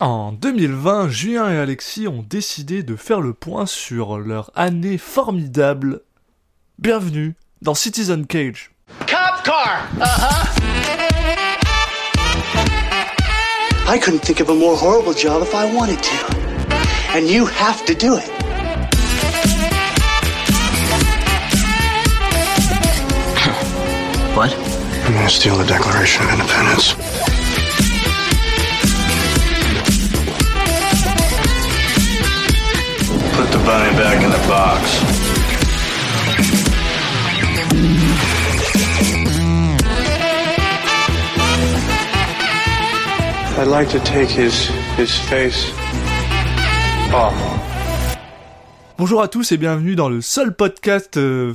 En 2020, Julien et Alexis ont décidé de faire le point sur leur année formidable. Bienvenue dans Citizen Cage. Cop car. Uh-huh. I couldn't think of a more horrible job if I wanted to. And you have to do it. What? I'm gonna steal the Declaration of Independence. Put the bunny back in the box. I'd like to take his his face off. Bonjour à tous et bienvenue dans le seul podcast euh,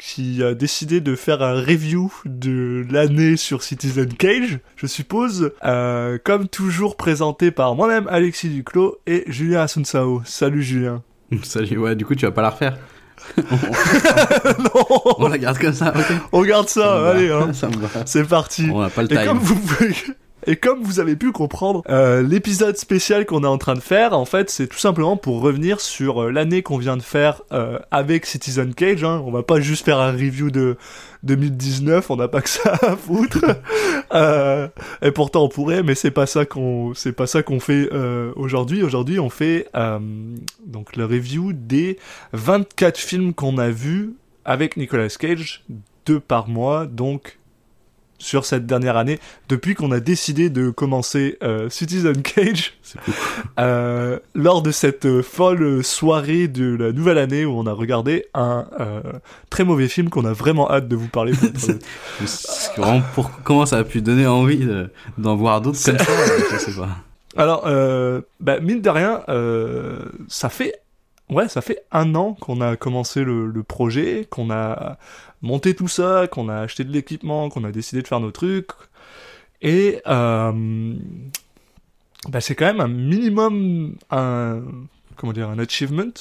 qui a décidé de faire un review de l'année sur Citizen Cage, je suppose, euh, comme toujours présenté par moi-même Alexis Duclos et Julien Asunsao. Salut Julien. Salut, ouais, du coup, tu vas pas la refaire. non, On la garde comme ça, ok on garde ça, Ça allez, hein. Ça me va. c'est parti. On n'a pas le Et time. comme vous pouvez- Et comme vous avez pu comprendre, euh, l'épisode spécial qu'on est en train de faire, en fait, c'est tout simplement pour revenir sur euh, l'année qu'on vient de faire euh, avec Citizen Cage. Hein. On va pas juste faire un review de 2019, on n'a pas que ça à foutre. Et pourtant on pourrait, mais c'est pas ça qu'on, c'est pas ça qu'on fait aujourd'hui. Aujourd'hui, on fait donc le review des 24 films qu'on a vus avec Nicolas Cage, deux par mois, donc sur cette dernière année, depuis qu'on a décidé de commencer euh, Citizen Cage, euh, lors de cette euh, folle soirée de la nouvelle année où on a regardé un euh, très mauvais film qu'on a vraiment hâte de vous parler. pour vraiment pour comment ça a pu donner envie de- d'en voir d'autres comme ça, je sais pas. Alors, bah, mine de rien, ça fait, ouais, ça fait un an qu'on a commencé le, le projet, qu'on a monté tout ça, qu'on a acheté de l'équipement, qu'on a décidé de faire nos trucs, et euh, bah, c'est quand même un minimum un, comment dire, un achievement,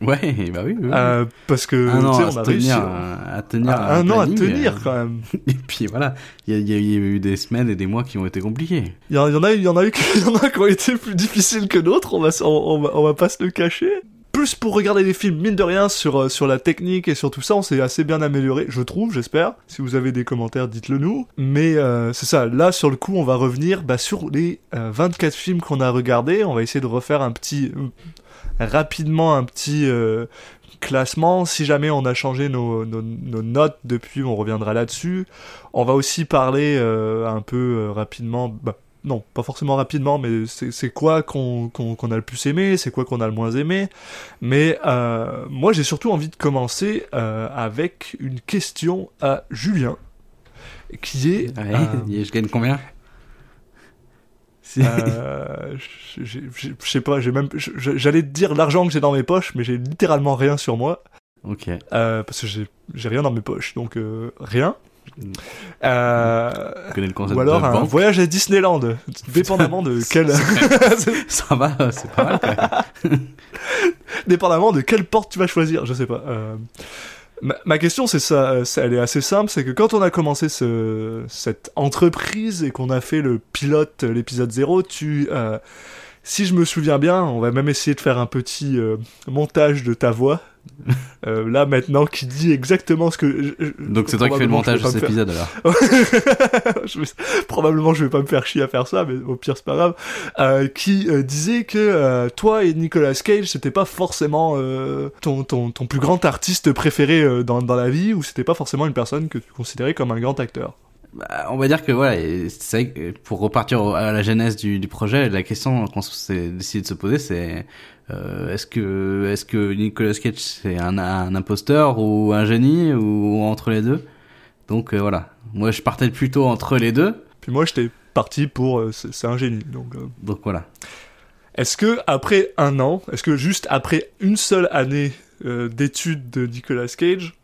Ouais, bah oui, oui, euh, parce que un an on a réussi. euh, à tenir un, un an à tenir euh, quand même. Et puis voilà, il y, a- y y eu des semaines et des mois qui ont été compliqués. Il y, en il y en a, il y en a eu, qui- il y en a qui ont été plus difficiles que d'autres. On va, on, on va, on va pas se le cacher. Plus pour regarder les films, mine de rien, sur, euh, sur la technique et sur tout ça, on s'est assez bien amélioré, je trouve, j'espère. Si vous avez des commentaires, dites-le nous. Mais euh, c'est ça, là, sur le coup, on va revenir bah, sur les euh, 24 films qu'on a regardés. On va essayer de refaire un petit... euh, rapidement, un petit... euh, classement, si jamais on a changé nos, notes depuis, on reviendra là-dessus. On va aussi parler euh, un peu euh, rapidement, bah, non, pas forcément rapidement, mais c'est quoi qu'on a le plus aimé, c'est quoi qu'on a le moins aimé. Mais euh, moi, j'ai surtout envie de commencer euh, avec une question à Julien, qui est... Ouais, euh, je gagne combien? Je sais pas, j'ai même, j'allais te dire l'argent que j'ai dans mes poches, mais j'ai littéralement rien sur moi. Ok. Parce que j'ai rien dans mes poches, donc rien. Euh, le concept ou alors de un banque. voyage à Disneyland, dépendamment de quelle, Ça va, c'est pas mal quand même. dépendamment de quelle porte tu vas choisir, je sais pas. Euh, ma, ma question c'est ça, elle est assez simple, c'est que quand on a commencé ce, cette entreprise et qu'on a fait le pilote, l'épisode 0, tu, euh, si je me souviens bien, on va même essayer de faire un petit euh, montage de ta voix. Euh, là maintenant qui dit exactement ce que je- je- Donc c'est toi qui fais le montage de cet épisode alors. Je vais- probablement je vais pas me faire chier à faire ça, mais au pire c'est pas grave. Euh, qui disait que toi et Nicolas Cage c'était pas forcément ton, ton, ton plus grand artiste préféré dans, dans la vie, ou c'était pas forcément une personne que tu considérais comme un grand acteur? Bah, on va dire que voilà, c'est vrai que pour repartir à la genèse du, du projet, la question qu'on s'est décidé de se poser, c'est euh, est-ce que est-ce que Nicolas Cage c'est un, un imposteur ou un génie ou entre les deux? Donc euh, voilà, moi je partais plutôt entre les deux, Puis moi j'étais parti pour euh, c'est un génie. Donc euh, donc voilà. est-ce que après un an, est-ce que juste après une seule année d'études de Nicolas Cage,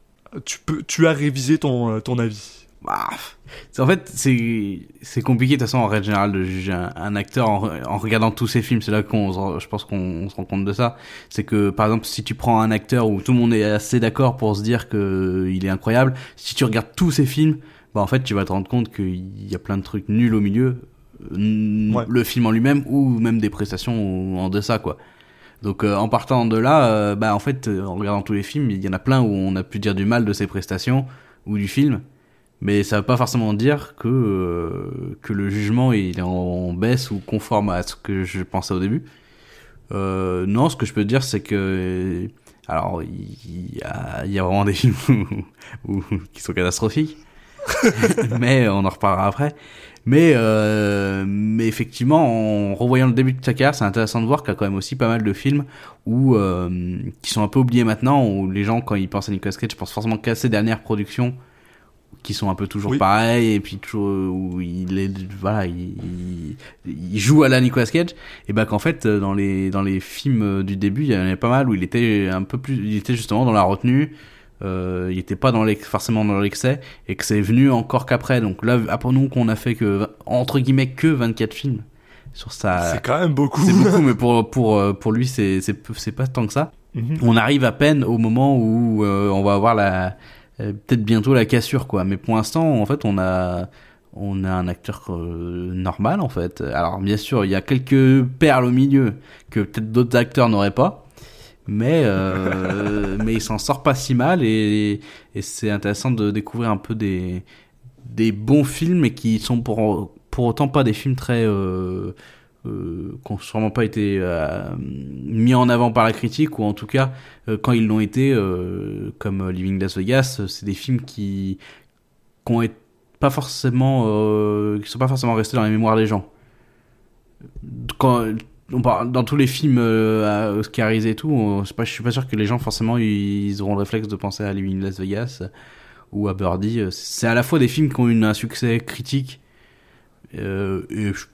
tu peux tu as révisé ton ton avis? Bah, en fait, c'est compliqué de toute façon en règle générale de juger un, un acteur en, re- en regardant tous ses films. C'est là qu'on, je pense qu'on on se rend compte de ça. C'est que par exemple, si tu prends un acteur où tout le monde est assez d'accord pour se dire que il est incroyable, si tu regardes tous ses films, bah en fait, tu vas te rendre compte qu'il y a plein de trucs nuls au milieu. Ouais. le film en lui-même ou même des prestations en deçà quoi. Donc euh, en partant de là, euh, bah en fait en regardant tous les films, il y en a plein où on a pu dire du mal de ses prestations ou du film, mais ça veut pas forcément dire que euh, que le jugement il est en baisse ou conforme à ce que je pensais au début. Euh, non, ce que je peux dire c'est que alors il y a, il y a vraiment des films où- où- qui sont catastrophiques, mais on en reparlera après. Mais euh, mais effectivement, en revoyant le début de sa carrière, c'est intéressant de voir qu'il y a quand même aussi pas mal de films où euh, qui sont un peu oubliés maintenant, où les gens quand ils pensent à Nicolas Cage, pensent forcément qu'à ses dernières productions qui sont un peu toujours Oui. pareilles et puis toujours où il est voilà il, joue à la Nicolas Cage et ben qu'en fait dans les dans les films euh, du début il y en avait pas mal où il était un peu plus il était justement dans la retenue euh, il était pas dans l'ex- forcément dans l'excès et que c'est venu encore qu'après donc là après nous qu'on a fait que entre guillemets que 24 films sur sa C'est quand même beaucoup. c'est beaucoup mais pour pour euh, pour lui c'est c'est pas tant que ça Mhm. on arrive à peine au moment où euh, on va avoir la euh, peut-être bientôt la cassure quoi. Mais pour l'instant en fait on a on a un acteur euh, normal en fait. Alors bien sûr il y a quelques perles au milieu que peut-être d'autres acteurs n'auraient pas. Mais euh, mais il s'en sort pas si mal et, c'est intéressant de découvrir un peu des des bons films et qui sont pour pour autant pas des films très euh, euh, qui ont sûrement pas été euh, mis en avant par la critique ou en tout cas euh, quand ils l'ont été euh, comme Living Las Vegas c'est des films qui qui pas forcément qui sont pas forcément restés dans la mémoire des gens quand dans tous les films Oscarisés et tout, on- pas, je suis pas sûr que les gens forcément ils auront le réflexe de penser à Living Las Vegas ou à Birdie. C'est à la fois des films qui ont eu un succès critique et je-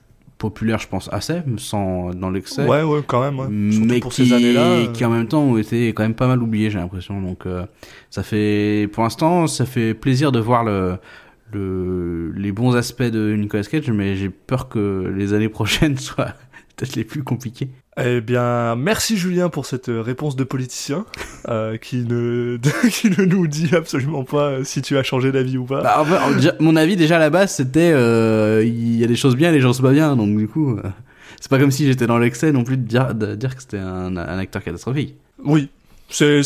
populaire, je pense assez, sans dans l'excès, Ouais, ouais, quand même. Ouais. Mais pour qui, ces années-là. euh, qui en même temps ont été quand même pas mal oubliés, j'ai l'impression. Donc euh, ça fait, pour l'instant, ça fait plaisir de voir le, le, les bons aspects de Nicolas Cage, mais j'ai peur que les années prochaines soient peut-être les plus compliquées. Eh bien, merci Julien pour cette euh, réponse de politicien euh, qui ne qui ne nous dit absolument pas euh, si tu as changé d'avis ou pas. Bah, en fait, mon avis déjà à la base c'était euh, il y a des choses bien et des choses pas bien donc du coup euh, c'est pas comme si j'étais dans l'excès non plus de dire, de dire que c'était un, un acteur catastrophique Oui, c'est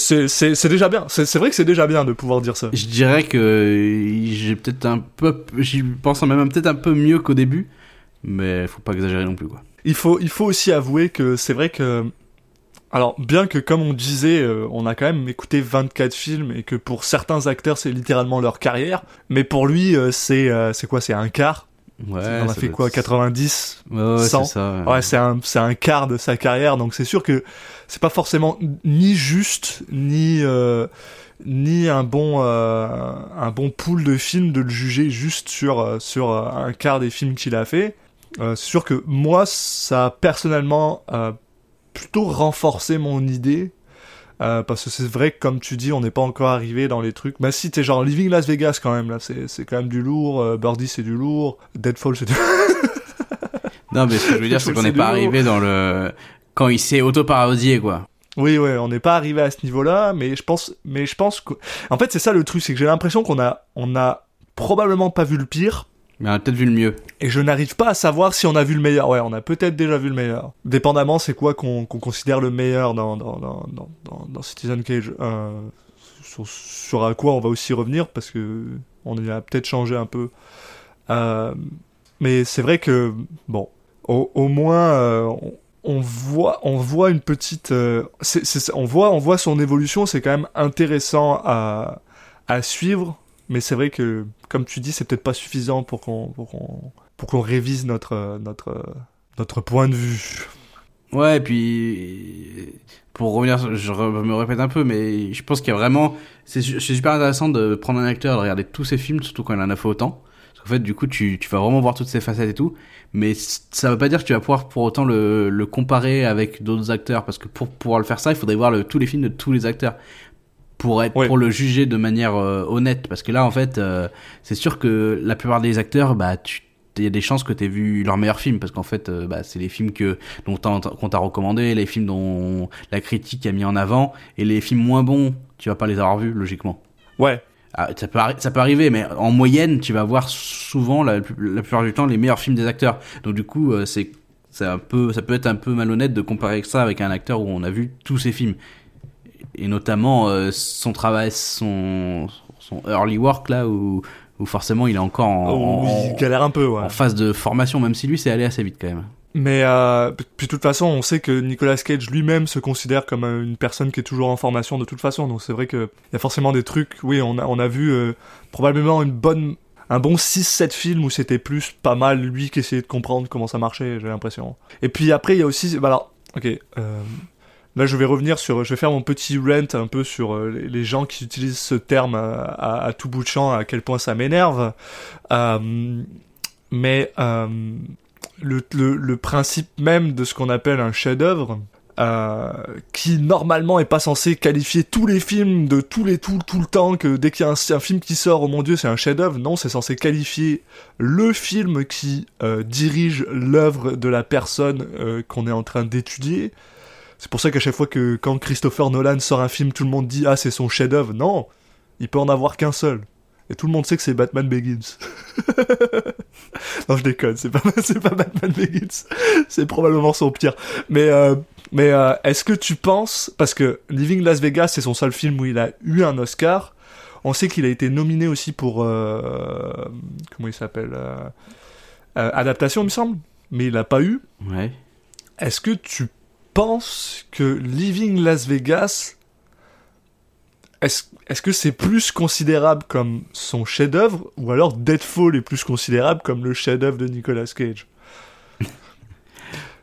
déjà bien. C'est vrai que c'est déjà bien de pouvoir dire ça. je dirais que j'ai peut-être un peu j'y pense même peut-être un peu mieux qu'au début mais faut pas exagérer non plus quoi Il faut il faut aussi avouer que c'est vrai que alors bien que comme on disait, euh, on a quand même écouté 24 films et que pour certains acteurs c'est littéralement leur carrière, mais pour lui euh, c'est euh, c'est quoi? C'est un quart? ouais en a fait quoi? être- 90 ouais, ouais, 100. c'est ça Ouais, c'est un, c'est un quart de sa carrière, donc c'est sûr que c'est pas forcément ni juste, ni, euh, ni un bon, euh, un bon pool de films de le juger juste sur, sur un quart des films qu'il a fait. Euh, c'est sûr que moi, ça a personnellement euh, plutôt renforcé mon idée. Euh, parce que c'est vrai que comme tu dis, on n'est pas encore arrivé dans les trucs. Bah si, t'es genre Living Las Vegas quand même, là, c'est, c'est quand même du lourd. Euh, Birdie, c'est du lourd. Deadfall, c'est du non mais ce que je veux dire c'est qu'on n'est pas lourd. arrivé dans le quand il s'est auto-parodié quoi Oui, ouais, on n'est pas arrivé à ce niveau-là, mais je pense, mais je pense que, en fait, c'est ça le truc, c'est que j'ai l'impression qu'on a, on a probablement pas vu le pire, mais on a peut-être vu le mieux et je n'arrive pas à savoir si on a vu le meilleur. Ouais, on a peut-être déjà vu le meilleur. Dépendamment, c'est quoi qu'on considère le meilleur dans Citizen Cage. Euh, sur, à quoi on va aussi revenir parce que on y a peut-être changé un peu. Euh, mais c'est vrai que bon, au, moins euh, on, voit on voit une petite, on voit on voit son évolution. C'est quand même intéressant à suivre. Mais c'est vrai que, comme tu dis, c'est peut-être pas suffisant pour qu'on pour qu'on qu'on révise notre notre notre point de vue. Ouais, et puis pour revenir, je me répète un peu, mais je pense qu'il y a vraiment, c'est su- c'est super intéressant de prendre un acteur, de regarder tous ses films, surtout quand il en a fait autant. Parce qu'en fait, du coup, tu, tu vas vraiment voir toutes ses facettes et tout, mais ça veut pas dire que tu vas pouvoir pour autant le, comparer avec d'autres acteurs, parce que pour pouvoir le faire ça, il faudrait voir tous les films de tous les acteurs pour être Ouais. pour le juger de manière euh, honnête parce que là en fait euh, c'est sûr que la plupart des acteurs bah tu il y a des chances que tu aies vu leurs meilleurs films parce qu'en fait euh, bah, c'est les films que dont qu'on t'a recommandé les films dont la critique a mis en avant et les films moins bons tu vas pas les avoir vus logiquement Ouais. ah, ça, peut ça peut arriver, mais en moyenne, tu vas voir souvent, la, la plupart du temps, les meilleurs films des acteurs. Donc du coup, euh, c'est c'est un peu, ça peut être un peu malhonnête de comparer ça avec un acteur où on a vu tous ses films. Et notamment euh, son travail, son, son early work là, où, où forcément il est encore en, Oh, en- il galère un peu, ouais. en phase de formation, même si lui c'est allé assez vite quand même. Mais euh, puis de toute façon, on sait que Nicolas Cage lui-même se considère comme euh, une personne qui est toujours en formation de toute façon. Donc c'est vrai que il y a forcément des trucs. Oui, on a on a vu euh, probablement une bonne un bon 6-7 films où c'était plus pas mal lui qui essayait de comprendre comment ça marchait, j'ai l'impression. Et puis après, il y a aussi bah alors, OK, euh, là je vais revenir sur je vais faire mon petit rant un peu sur euh, les, gens qui utilisent ce terme à, tout bout de champ à quel point ça m'énerve. Euh, mais euh, le, principe même de ce qu'on appelle un chef-d'œuvre, qui normalement est pas censé qualifier tous les films de tous les tout, tout le temps que dès qu'il y a un, un film qui sort, oh mon dieu, c'est un chef-d'œuvre. Non, c'est censé qualifier le film qui dirige l'œuvre de la personne qu'on est en train d'étudier. C'est pour ça qu'à chaque fois que quand Christopher Nolan sort un film, tout le monde dit ah c'est son chef-d'œuvre. Non, il peut en avoir qu'un seul. Et tout le monde sait que c'est Batman Begins. non, je déconne, c'est pas, c'est pas Batman Begins. C'est probablement son pire. Mais, euh, mais euh, est-ce que tu penses, parce que Living Las Vegas, c'est son seul film où il a eu un Oscar. On sait qu'il a été nominé aussi pour, euh, comment il s'appelle, adaptation, il me semble. Mais il l'a pas eu. Ouais. Est-ce que tu penses que Living Las Vegas, est-ce est-ce que c'est plus considérable comme son chef-d'œuvre ou alors Deadfall est plus considérable comme le chef-d'œuvre de Nicolas Cage?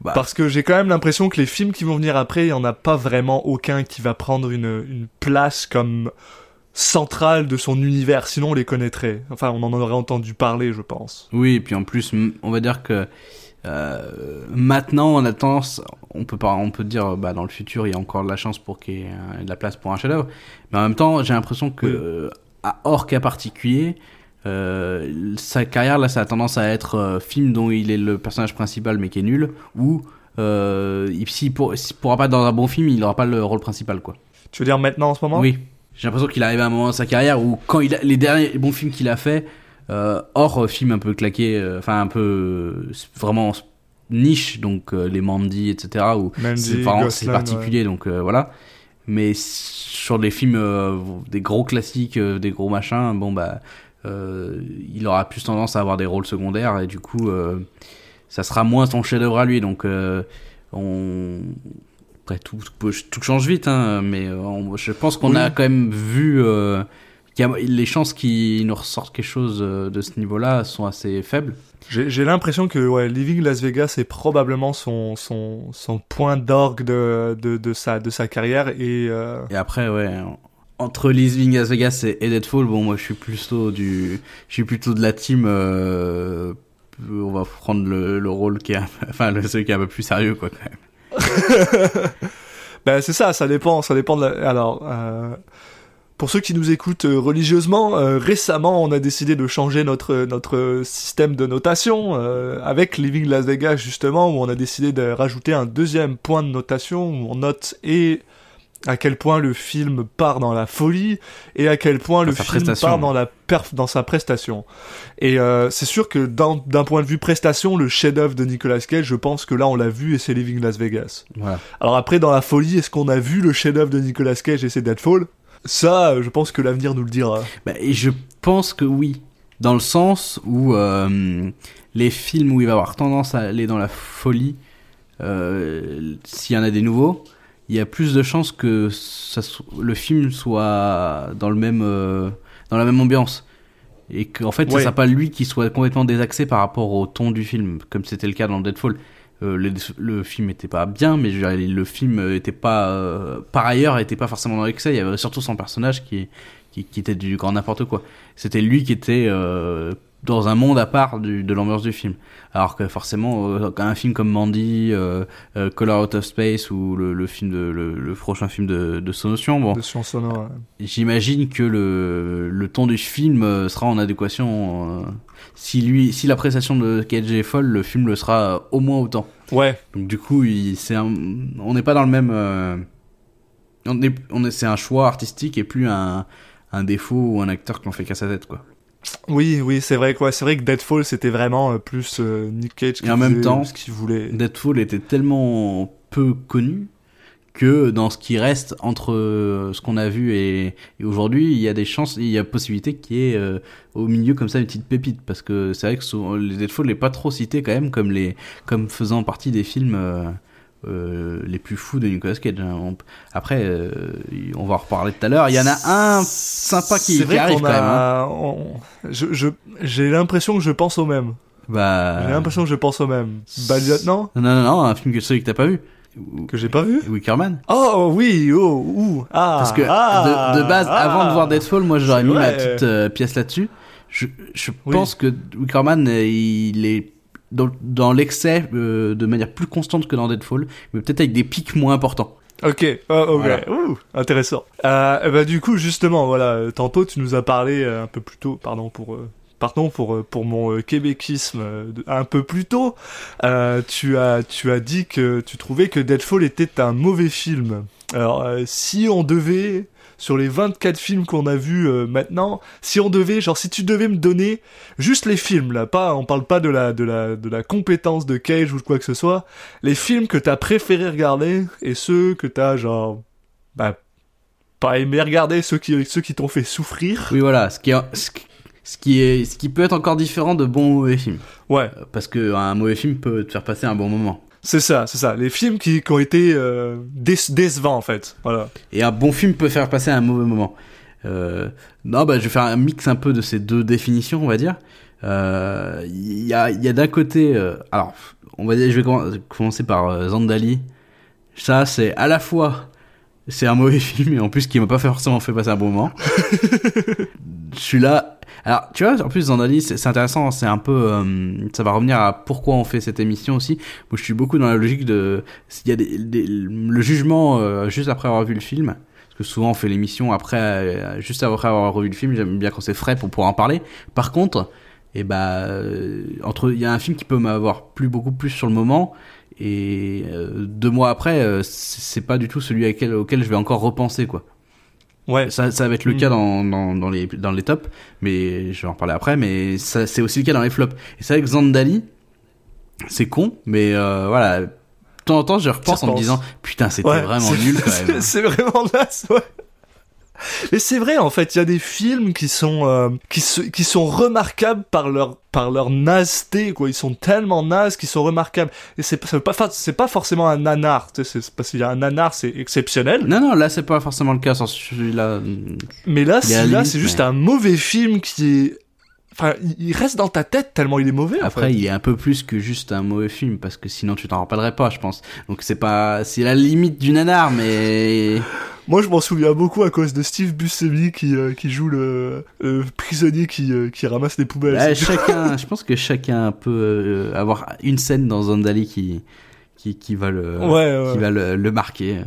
Bah. Parce que j'ai quand même l'impression que les films qui vont venir après, il y en a pas vraiment aucun qui va prendre une, une place comme centrale de son univers, sinon on les connaîtrait. Enfin, on en aurait entendu parler, je pense. Oui, et puis en plus, on va dire que euh, maintenant, on a tendance, on peut pas, on peut dire, bah, dans le futur, il y a encore de la chance pour qu'il y ait euh, de la place pour un chef-d'œuvre. Mais en même temps, j'ai l'impression que, Oui. euh, à hors cas particulier, euh, sa carrière là, ça a tendance à être euh, film dont il est le personnage principal mais qui est nul, ou il- s'il pour, pourra pas être dans un bon film, il aura pas le rôle principal, quoi. Tu veux dire maintenant en ce moment? Oui. J'ai l'impression qu'il arrive à un moment de sa carrière où quand il a, les derniers bons films qu'il a fait, hors euh, film un peu claqué, euh, enfin un peu euh, vraiment niche, donc euh, les Mandy, etc. Où c'est particulier, donc euh, voilà. Mais sur des films, euh, des gros classiques, euh, des gros machins, bon bah, euh, il aura plus tendance à avoir des rôles secondaires et du coup, euh, ça sera moins son chef-d'œuvre à lui. Donc, euh, on après tout, tout, tout change vite, hein, mais euh, on- je pense qu'on a quand même vu euh, y a, les chances qu'il nous ressorte quelque chose euh, de ce niveau-là sont assez faibles. J'ai j'ai l'impression que ouais, Living Las Vegas est probablement son, son, son point d'orgue de, de, de, sa, de sa carrière et euh, Et après, ouais, entre Living Las Vegas et, et Deadfall, bon, moi, je suis plutôt du, je suis plutôt de la team. euh, on va prendre le, le rôle qui est, un- enfin, le celui qui est un peu plus sérieux, quoi, quand même. ben c'est ça, ça dépend, ça dépend de la... Alors, euh, pour ceux qui nous écoutent euh, religieusement, euh, récemment on a décidé de changer notre, notre système de notation euh, avec Living Las Vegas justement, où on a décidé de rajouter un deuxième point de notation où on note et à quel point le film part dans la folie et à quel point Dans le film part dans la perf dans sa prestation. Et euh, c'est sûr que d'un point de vue prestation, le chef-d'œuvre de Nicolas Cage, je pense que là on l'a vu et c'est Living Las Vegas. Alors après, dans la folie, est-ce qu'on a vu le chef-d'œuvre de Nicolas Cage et c'est Deadfall? Ça, euh, je pense que l'avenir nous le dira. Bah, et je pense que oui, dans le sens où euh, les films où il va avoir tendance à aller dans la folie, euh, s'il y en a des nouveaux, il y a plus de chances que ça, le film soit dans le même, euh, dans la même ambiance. Et qu'en fait, ça Ouais. sera pas lui qui soit complètement désaxé par rapport au ton du film, comme c'était le cas dans Deadfall. Euh, le, le film était pas bien, mais je veux dire, le film était pas, euh, par ailleurs, était pas forcément dans l'excès. Il y avait surtout son personnage qui, qui, qui était du grand n'importe quoi. C'était lui qui était euh, dans un monde à part du, de l'ambiance du film. Alors que forcément, un film comme Mandy, Color Out of Space ou le, le film de le, le prochain film de, de Sonotion, bon, ouais. j'imagine que le, le ton du film sera en adéquation. Si lui, si la prestation de Cage est folle, le film le sera euh, au moins autant. Ouais, Donc du coup, il, c'est un, on n'est pas dans le même. euh, on est, on est, c'est un choix artistique et plus un, défaut ou un acteur qui en fait qu'à sa tête, quoi. Oui, oui, c'est vrai quoi. C'est vrai que Deadfall c'était vraiment euh, plus euh, Nick Cage qui Et en même temps, ce qu'il voulait. Deadfall était tellement peu connu que dans ce qui reste entre euh, ce qu'on a vu et, et aujourd'hui, il y a des chances, il y a possibilité qu'il y ait euh, au milieu comme ça une petite pépite parce que c'est vrai que souvent, les Deadfall n'est pas trop cité quand même comme les comme faisant partie des films euh, euh, les plus fous de Nicolas Cage. hein. On- après, on va en reparler tout à l'heure. Il y en a un sympa qui, arrive quand même. hein. on- je, j'ai l'impression que je pense au même. Bah, J'ai l'impression que je pense au même. Bad Lieutenant non, non, non, un film que celui que t'as pas vu. Que j'ai pas vu? Wickerman. Oh oui, oh, ouh, ah. Parce que ah, de, de base, ah. avant de voir Deadfall, moi j'aurais mis ma petite euh, pièce là-dessus. Je, je Oui. pense que Wickerman, euh, il est dans, dans l'excès euh, de manière plus constante que dans Deadfall, mais peut-être avec des pics moins importants. Ok, oh, ok, Voilà. ouh, intéressant. Euh, ben, du coup, justement, voilà, tantôt tu nous as parlé un peu plus tôt, pardon pour, pardon pour euh, pour mon euh, québéquisme euh, un peu plus tôt. Tu as tu as dit que tu trouvais que Deadfall était un mauvais film. Alors, si on devait sur les 24 films qu'on a vus maintenant, si on devait, genre, si tu devais me donner juste les films, là, pas, on parle pas de la, de la, de la compétence de Cage ou de quoi que ce soit, les films que t'as préféré regarder et ceux que t'as, genre, bah, pas aimé regarder, ceux qui, ceux qui t'ont fait souffrir. Oui, voilà, ce qui, ce, qui- ce qui est, ce qui peut être encore différent de bons ou mauvais films. Ouais, Euh, Parce que un mauvais film peut te faire passer un bon moment. c'est ça, c'est ça. Les films qui, qui ont été euh, déce- décevants, en fait. Voilà. Et un bon film peut faire passer un mauvais moment. Euh, non, bah, je vais faire un mix un peu de ces deux définitions, on va dire. Euh, Il y a, y a d'un côté, euh, alors, on va dire, je vais commen- commencer par euh, Zandali. Ça, c'est à la fois, c'est un mauvais film et en plus qui m'a pas forcément fait passer un bon moment. je suis là. Alors, tu vois, en plus, Zandali, c'est intéressant, c'est un peu, euh, ça va revenir à pourquoi on fait cette émission aussi. Moi, je suis beaucoup dans la logique de, s'il y a des, le jugement euh, juste après avoir vu le film. Parce que souvent, on fait l'émission après, euh, juste après avoir revu le film. J'aime bien quand c'est frais pour pouvoir en parler. Par contre, et bah, euh, entre, il y a un film qui peut m'avoir plu beaucoup plus sur le moment. Et deux mois après, c'est pas du tout celui auquel, auquel je vais encore repenser, quoi. Ouais. Ça, ça va être le Mm. cas dans, dans, dans, les, dans les tops, mais je vais en parler après, mais ça, c'est aussi le cas dans les flops. Et c'est vrai que Zandali, c'est con, mais euh, voilà, de temps en temps, je repense en me disant, putain, c'était Ouais, vraiment nul quand même. c'est- C'est vraiment naze, ouais. Et c'est vrai, en fait, il y a des films qui sont euh, qui, se- qui sont remarquables par leur par leur nazeté, quoi. Ils sont tellement nazes qu'ils sont remarquables. Et c'est ça veut pas c'est pas forcément un nanar, tu sais, c'est parce qu'il y a un nanar, c'est exceptionnel. Non, non, là, c'est pas forcément le cas sur celui-là. Mais là, là, c'est juste mais- un mauvais film qui est Enfin, il- reste dans ta tête tellement il est mauvais. en Après, fait. il est un peu plus que juste un mauvais film, parce que sinon tu t'en rappellerais pas, je pense. Donc c'est pas, c'est la limite du nanar, mais Moi, je m'en souviens beaucoup à cause de Steve Buscemi qui, euh, qui joue le, le prisonnier qui, euh, qui ramasse les poubelles. Bah, chacun, je pense que chacun peut euh, avoir une scène dans Zandali qui, qui, qui va le, Ouais, ouais. qui va le, le marquer.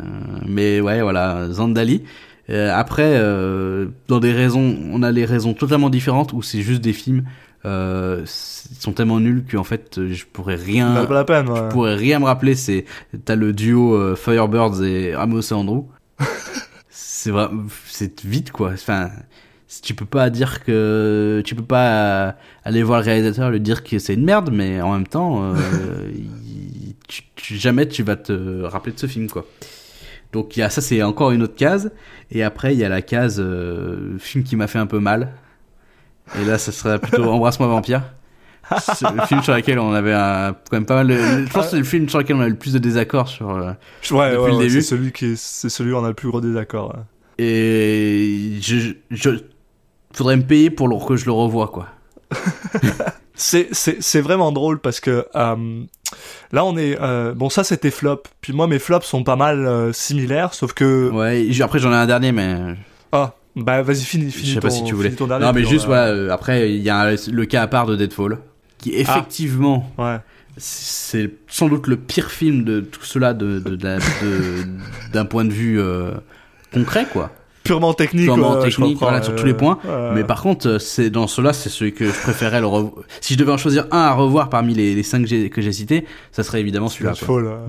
Mais ouais, voilà, Zandali. Euh, après, euh, dans des raisons, on a les raisons totalement différentes où c'est juste des films, euh, sont tellement nuls qu'en fait, je pourrais rien, la peine. ouais. je pourrais rien me rappeler. C'est, t'as le duo euh, Firebirds et Amos et Andrew. c'est vrai, c'est vite quoi. Enfin, tu peux pas dire que, tu peux pas aller voir le réalisateur et lui dire que c'est une merde, mais en même temps, euh, il- tu, tu- jamais tu vas te rappeler de ce film quoi. Donc il y a ça, c'est encore une autre case. Et après il y a la case euh, film qui m'a fait un peu mal. Et là, ça serait plutôt Embrasse-moi vampire. C'est le film sur lequel on avait un, quand même pas mal. de- je pense que c'est le film sur lequel on a eu le plus de désaccords sur. euh, Ouais, Depuis ouais, le ouais, début. c'est celui qui est, c'est celui où on a le plus gros désaccord. Et je, je, faudrait me payer pour le- que je le revoie quoi. C'est, c'est, c'est vraiment drôle parce que euh, là on est euh, bon ça c'était flop puis moi mes flops sont pas mal euh, similaires sauf que Ouais. après j'en ai un dernier mais ah bah vas-y finis je finis sais pas si tu voulais. ton dernier, non mais juste voilà. après il y a le cas à part de Deadfall qui effectivement ouais c'est sans doute le pire film de tout cela de d'un point de vue concret quoi. Purement technique Purement ouais, technique, voilà, sur tous les points. ouais. Mais par contre, euh, c'est dans cela, c'est celui que je préférais le revoir. Si je devais en choisir un à revoir parmi les, les cinq que j'ai- cités, ça serait évidemment celui-là.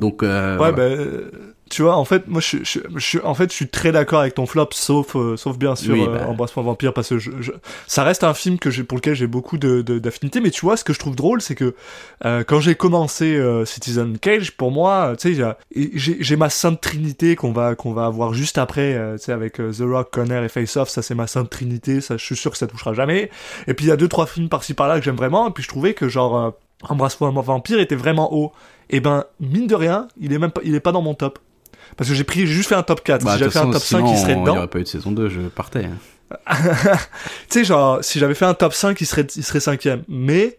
Donc, euh, ouais voilà. bah, euh, tu vois, en fait, moi, je, je, je, en fait, je suis très d'accord avec ton flop, sauf, euh, sauf bien sûr Oui, euh, bah. Embrassement Vampire, parce que je, je- ça reste un film que j'ai, pour lequel j'ai beaucoup de, d'affinité. Mais tu vois, ce que je trouve drôle, c'est que euh, quand j'ai commencé Citizen Cage, pour moi, tu sais, j'ai, j'ai ma sainte trinité qu'on va, qu'on va avoir juste après, tu sais, avec The Rock, Connor et Face Off. Ça, c'est ma sainte trinité. Ça, je suis sûr que ça touchera jamais. Et puis il y a deux, trois films par-ci par-là que j'aime vraiment. Et puis je trouvais que genre Embrassement Vampire était vraiment haut. Et ben, mine de rien, il est même pas, il est pas dans mon top. Parce que j'ai pris, j'ai juste fait un top 4. Bah, si j'avais fait un top 5, sinon, il serait Il n'y dedans. aurait pas eu de saison 2, je partais. hein. tu sais, genre, si j'avais fait un top 5, il serait, il serait cinquième. Mais,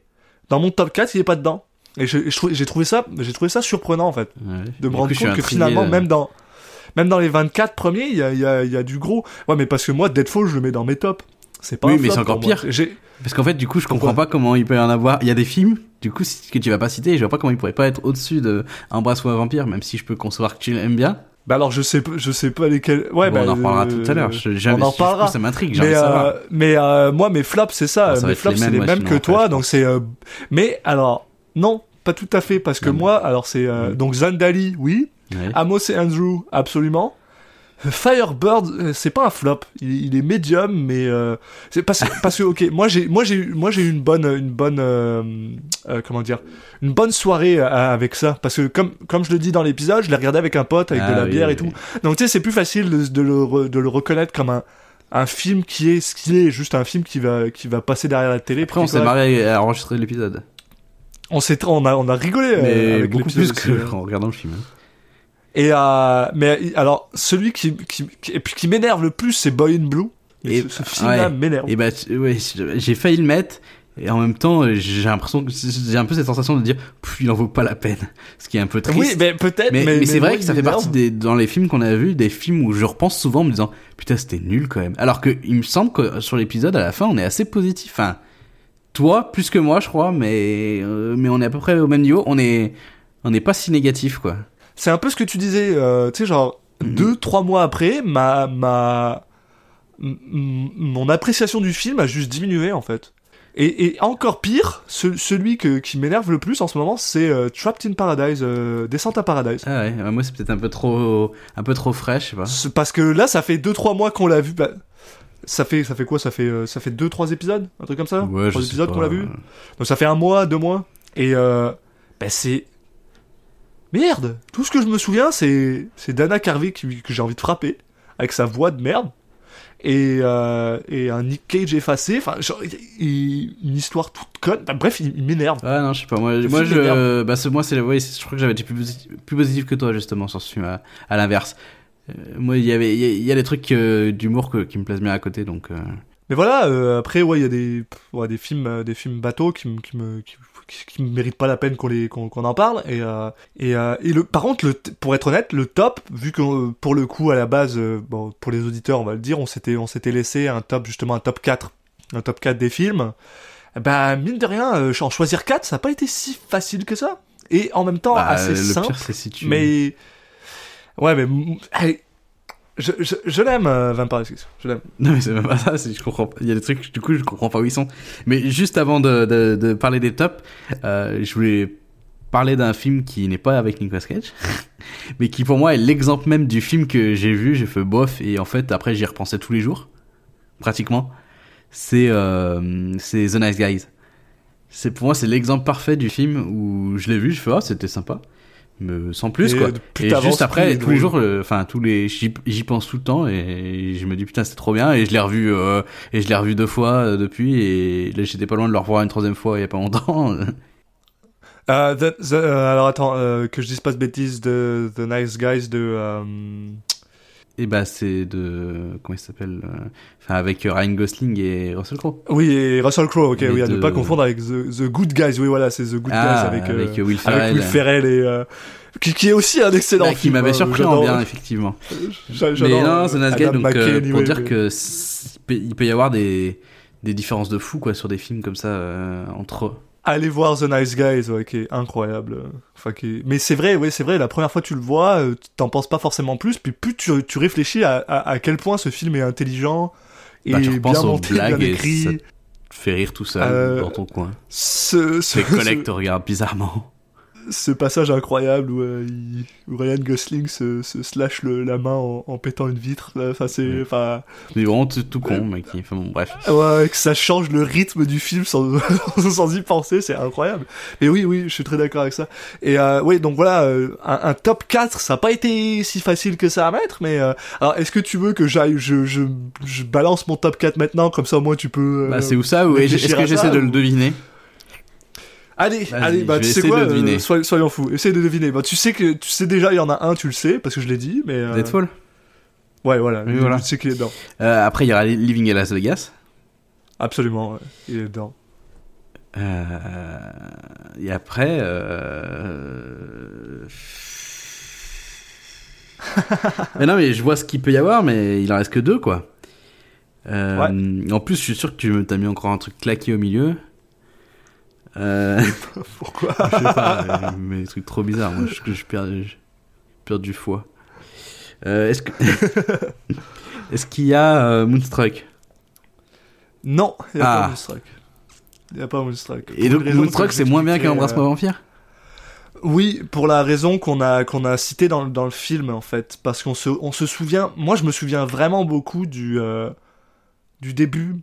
dans mon top 4, il est pas dedans. Et j'ai trouvé ça, j'ai trouvé ça surprenant, en fait. Ouais. De me rendre coup, compte que finalement, euh, même dans, même dans les 24 premiers, il y a, y, a, il y a du gros. Ouais, mais parce que moi, Deadfall, je le mets dans mes tops. C'est pas Oui, un mais c'est encore pire. Parce qu'en fait, du coup, je comprends pas comment il peut y en avoir. Il y a des films, du coup, que tu vas pas citer, je vois pas comment il pourrait pas être au-dessus de Embrasse ou un vampire, même si je peux concevoir que tu l'aimes bien. bah alors, je sais, pas- je sais pas lesquels. Ouais, Bon, bah, on en reparlera euh, tout à l'heure. J'ai on en reparlera. Ça m'intrigue, envie Mais, euh, mais euh, moi, mes flops, c'est ça. Bon, ça va mes les c'est mêmes, les mêmes que toi. Donc c'est. euh, Mais alors, non, pas tout à fait, parce que Non. moi, alors c'est euh, Mm. donc Zandali, oui. Ouais. Amos et Andrew, absolument. Firebird, euh, c'est pas un flop. Il, il est médium, mais euh, c'est parce, parce que ok, moi j'ai moi j'ai eu- moi j'ai eu une bonne une bonne euh, euh, comment dire une bonne soirée avec ça parce que comme comme je le dis dans l'épisode, je l'ai regardé avec un pote avec de Ah la oui, bière oui, et tout. Donc tu sais, c'est plus facile de, de le re- de le reconnaître comme un un film qui est ce qu'il est, juste un film qui va qui va passer derrière la télé. Après, on s'est marré à enregistrer l'épisode. On s'est on a on a rigolé Mais avec beaucoup plus aussi, hein. qu'en regardant le film. hein. Et euh, mais alors celui qui, qui, qui- et puis qui m'énerve le plus c'est Boy in Blue. Et Et- ce, ce film-là ouais. m'énerve. Et bah, ouais, j'ai failli le mettre. Et en même temps, j'ai l'impression j'ai un peu cette sensation de dire, il en vaut pas la peine. Ce qui est un peu triste. Oui, mais peut-être. mais, Mais, mais c'est vrai que ça fait partie des, dans les films qu'on a vus, des films où je repense souvent en me disant, putain, c'était nul quand même. Alors que, il me semble que sur l'épisode, à la fin, on est assez positif. Enfin, toi, plus que moi, je crois, mais, euh, mais on est à peu près au même niveau. On est, on n'est pas si négatif, quoi. C'est un peu ce que tu disais. euh, tu sais, genre Mhm. deux, trois mois après, ma ma mon appréciation du film a juste diminué en fait. Et, et encore pire, ce- celui que, qui m'énerve le plus en ce moment, c'est euh, Trapped in Paradise, euh, Descente à Paradise. Ah ouais, moi, c'est peut-être un peu trop, un peu trop frais, je sais pas. Parce que là, ça fait deux, trois mois qu'on l'a vu. bah, ça fait, ça fait quoi Ça fait, euh, ça fait deux, trois épisodes, un truc comme ça? Ouais, je trois sais épisodes pas. qu'on l'a vu? Donc ça fait un mois, deux mois. Et ben c'est merde. Tout ce que je me souviens, c'est c'est Dana Carvey qui, que j'ai envie de frapper avec sa voix de merde et euh, et un Nick Cage effacé. Enfin, une histoire toute conne. Enfin, bref, il, il m'énerve. Ah non, je sais pas. Moi, moi je, bah, ce, moi, c'est, ouais, je crois que j'avais été plus positif, plus positif que toi, justement, sur ce film, à, à l'inverse. Euh, moi, il y avait, il y, a- il y a des trucs euh, d'humour qui me plaisent bien à côté, donc, Mais voilà. après, ouais, il y a des ouais, des films des films bateaux qui me qui me qui, qui- méritent pas la peine qu'on les qu'on en parle et euh, et euh, et le par contre le pour être honnête le top vu que euh, pour le coup à la base bon pour les auditeurs on va le dire on s'était on s'était laissé un top justement un top 4 un top 4 des films bah mine de rien en choisir 4 ça a pas été si facile que ça et en même temps bah, assez le simple pire, c'est si tu. mais ouais mais allez, je, je, je l'aime euh, Vampire Excuse je l'aime Non, mais c'est même pas ça, je comprends pas. Il y a des trucs, du coup, je comprends pas où ils sont. Mais juste avant de, de, parler des tops, euh, je voulais parler d'un film qui n'est pas avec Nicolas Cage, mais qui pour moi est l'exemple même du film que j'ai vu, j'ai fait bof, et en fait, après, j'y repensais tous les jours, pratiquement. C'est, euh, The Nice Guys. Pour moi, c'est l'exemple parfait du film où je l'ai vu, je fais, ah, c'était sympa. Sans plus, Et, quoi. plus et juste après, tous les jours, euh, enfin, tous les, j'y pense tout le temps, et je me dis, putain, c'est trop bien, et je l'ai revu, euh, et je l'ai revu deux fois euh, depuis, et là, j'étais pas loin de le revoir une troisième fois il y a pas longtemps. Euh, the- the- alors attends, que je dise pas de bêtises de The Nice Guys de. euh, et bah, c'est de, comment il s'appelle, euh, enfin, avec Ryan Gosling et Russell Crowe. Oui, et Russell Crowe, ok, oui, à ne de- pas confondre avec The, The Good Guys, oui, voilà, c'est The Good Ah, Guys avec, euh, avec Will Ferrell. avec Will Ferrell et. euh, qui, qui est aussi un excellent Bah, qui film. m'avait hein, surpris en bien, effectivement. Mais non, euh, The Nice Guy, donc, McKay, euh, pour dire mais- que il peut- y avoir des, des différences de fou, quoi, sur des films comme ça, euh, entre Allez voir The Nice Guys, ouais, qui est incroyable. Enfin, qui est- Mais c'est vrai, oui, c'est vrai, la première fois que tu le vois, euh, t'en penses pas forcément plus, puis plus tu, tu réfléchis à, à, à quel point ce film est intelligent et Bah, tu bien monté, bien blagues et écrit. ça te fait rire tout seul Euh, dans ton coin. Ce, ce, Tes collègues te regardent bizarrement. Ce passage incroyable où, euh, il- où Ryan Gosling se, se slash le- la main en, en pétant une vitre. Enfin, c'est, enfin, C'est vraiment tout, tout con, mec. Enfin bon, bref. ouais, que ça change le rythme du film sans, sans y penser, c'est incroyable. Mais oui, oui, je suis très d'accord avec ça. Et euh, oui, donc voilà, euh, un, un top 4, ça n'a pas été si facile que ça à mettre, mais euh, alors est-ce que tu veux que j'aille, je, je, je balance mon top 4 maintenant, comme ça au moins tu peux... Bah, c'est où ça? Ou est-ce que j'essaie de le deviner? Allez, allez, bah tu sais quoi, de euh, soy- soyons fous, essaye de deviner. Bah tu sais que tu sais déjà, il y en a un, tu le sais parce que je l'ai dit, mais euh, Deadfall ouais, voilà, Oui, voilà. tu sais qu'il est dedans. Euh, Après, il y aura Living à Las Vegas. Absolument, ouais, il est dedans. Euh, et après, euh... mais non, mais je vois ce qu'il peut y avoir, mais il en reste que deux, quoi. Euh, En plus, je suis sûr que tu as mis encore un truc claqué au milieu. Euh... Pourquoi je sais pas, mais des trucs trop bizarres. Moi, je, je perds, je perds du foie. Euh, est-ce que est-ce qu'il y a euh, Moonstruck? Non, il y a Ah. pas Moonstruck. Il y a pas Moonstruck. Et donc Moonstruck, c'est moins bien qu'un Embrasse-moi euh, vampire? Oui, pour la raison qu'on a qu'on a cité dans, dans le film en fait, parce qu'on se on se souvient. Moi, je me souviens vraiment beaucoup du du début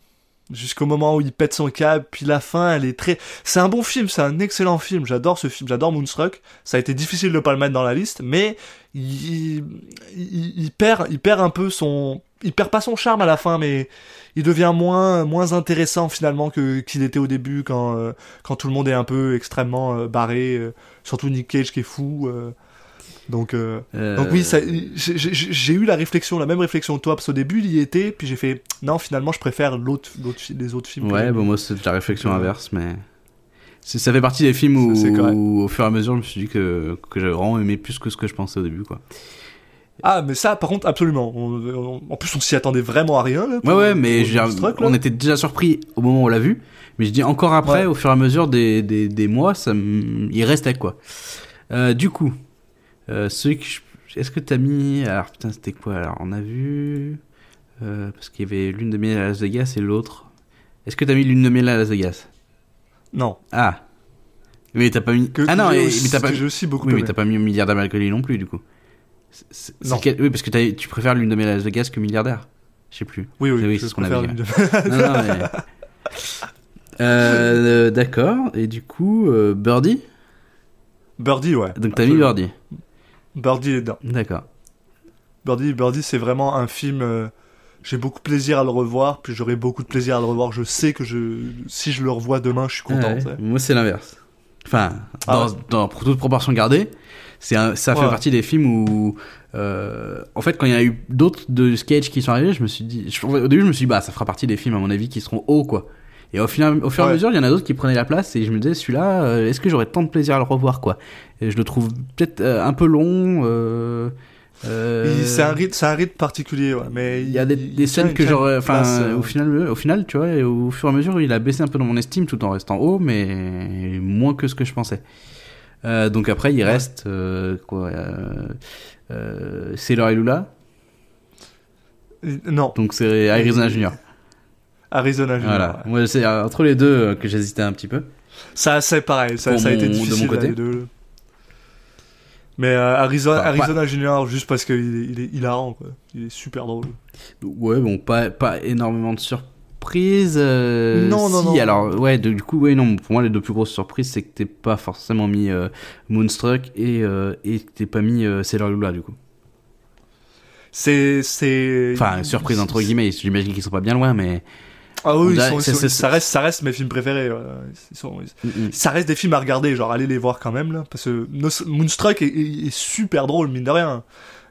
jusqu'au moment où il pète son câble, puis la fin, elle est très. C'est un bon film, c'est un excellent film. J'adore ce film, j'adore Moonstruck. Ça a été difficile de pas le mettre dans la liste, mais il, il, il perd il perd un peu son il perd pas son charme à la fin, mais il devient moins moins intéressant finalement que qu'il était au début quand euh, quand tout le monde est un peu extrêmement euh, barré, euh, surtout Nick Cage qui est fou. Donc euh, Euh, donc oui, j'ai eu la réflexion, la même réflexion que toi, parce qu'au début il y était, puis j'ai fait non finalement je préfère l'autre les autres films. Ouais, bon, moi, c'est la réflexion inverse, mais. Ça fait partie des films où, au fur et à mesure, je me suis dit que, que j'avais vraiment aimé plus que ce que je pensais au début, quoi. Ah mais ça par contre absolument. On- on- en plus on s'y attendait vraiment à rien. Là, Ouais, ouais, mais je dire, on était déjà surpris au moment où on l'a vu, mais je dis encore après, Ouais. au fur et à mesure des, des, des mois, ça il restait, quoi. Euh, du coup, euh, ceux que je- Est-ce que t'as mis... Alors, putain, c'était quoi Alors, on a vu... euh, parce qu'il y avait l'une de miel à Las Vegas et l'autre... Est-ce que t'as mis l'une de miel à Las Vegas? Non. Ah Mais t'as pas mis... Que, ah non, aussi- mais t'as pas j'ai aussi beaucoup Oui, mais t'as pas mis milliardaire d'alcoolique non plus, du coup. C'est- c'est- c'est Non. quel- Oui, parce que tu préfères l'une de miel à Las Vegas que milliardaire. Je sais plus. Oui oui. Oui, je c'est ce qu'on avait Non, non, mais... Euh, D'accord. Et du coup, euh, Birdie? Birdie ouais. Donc t'as mis. Birdie. Birdie est dedans. D'accord. Birdie, Birdie, c'est vraiment un film. euh, j'ai beaucoup de plaisir à le revoir, puis j'aurai beaucoup de plaisir à le revoir. Je sais que je, si je le revois demain, je suis content. Ouais. Moi, c'est l'inverse. Enfin, Ah dans, ouais. dans, pour toute proportion gardée, c'est un- ça fait partie des films où, euh, en fait, quand il y a eu d'autres de sketch qui sont arrivés, je me suis dit, je- au début, je me suis dit, bah, ça fera partie des films, à mon avis, qui seront hauts, quoi. Et au, final, au fur et à Ouais. mesure, il y en a d'autres qui prenaient la place, et je me disais, celui-là, euh, est-ce que j'aurais tant de plaisir à le revoir, quoi? Et je le trouve peut-être euh, un peu long. Euh, euh, C'est un rythme, c'est un rythme particulier, ouais, mais il y a des, scènes que j'aurais, enfin, euh, au final, au final, tu vois, et au fur et à mesure, il a baissé un peu dans mon estime tout en restant haut, mais moins que ce que je pensais. Euh, donc après, il reste euh, quoi, euh, euh, Sailor et Lula, Non, donc c'est Arizona Junior. Arizona Junior. Voilà, ouais. moi c'est entre les deux euh, que j'hésitais un petit peu. Ça, c'est pareil, ça, a été mon- de mon difficile côté. là, les deux. Mais euh, Arizona, Enfin, Arizona Junior, juste parce qu'il est, il est hilarant, quoi. Il est super drôle. Ouais, bon, pas pas énormément de surprises. euh, Non, non, si, non. alors ouais, de- du coup, ouais, non, pour moi les deux plus grosses surprises, c'est que t'es pas forcément mis euh, Moonstruck et et que t'es pas mis Sailor Lula du coup. C'est, c'est. Enfin, surprise entre guillemets, j'imagine qu'ils sont pas bien loin, mais. Ah oui, ils dirait- sont- ils c'est- sont- c'est- ça reste, ça reste mes films préférés. ouais. Ils sont- ils- Mm, mm. ça reste des films à regarder, genre allez les voir quand même là, parce que Moonstruck est, est- est super drôle mine de rien.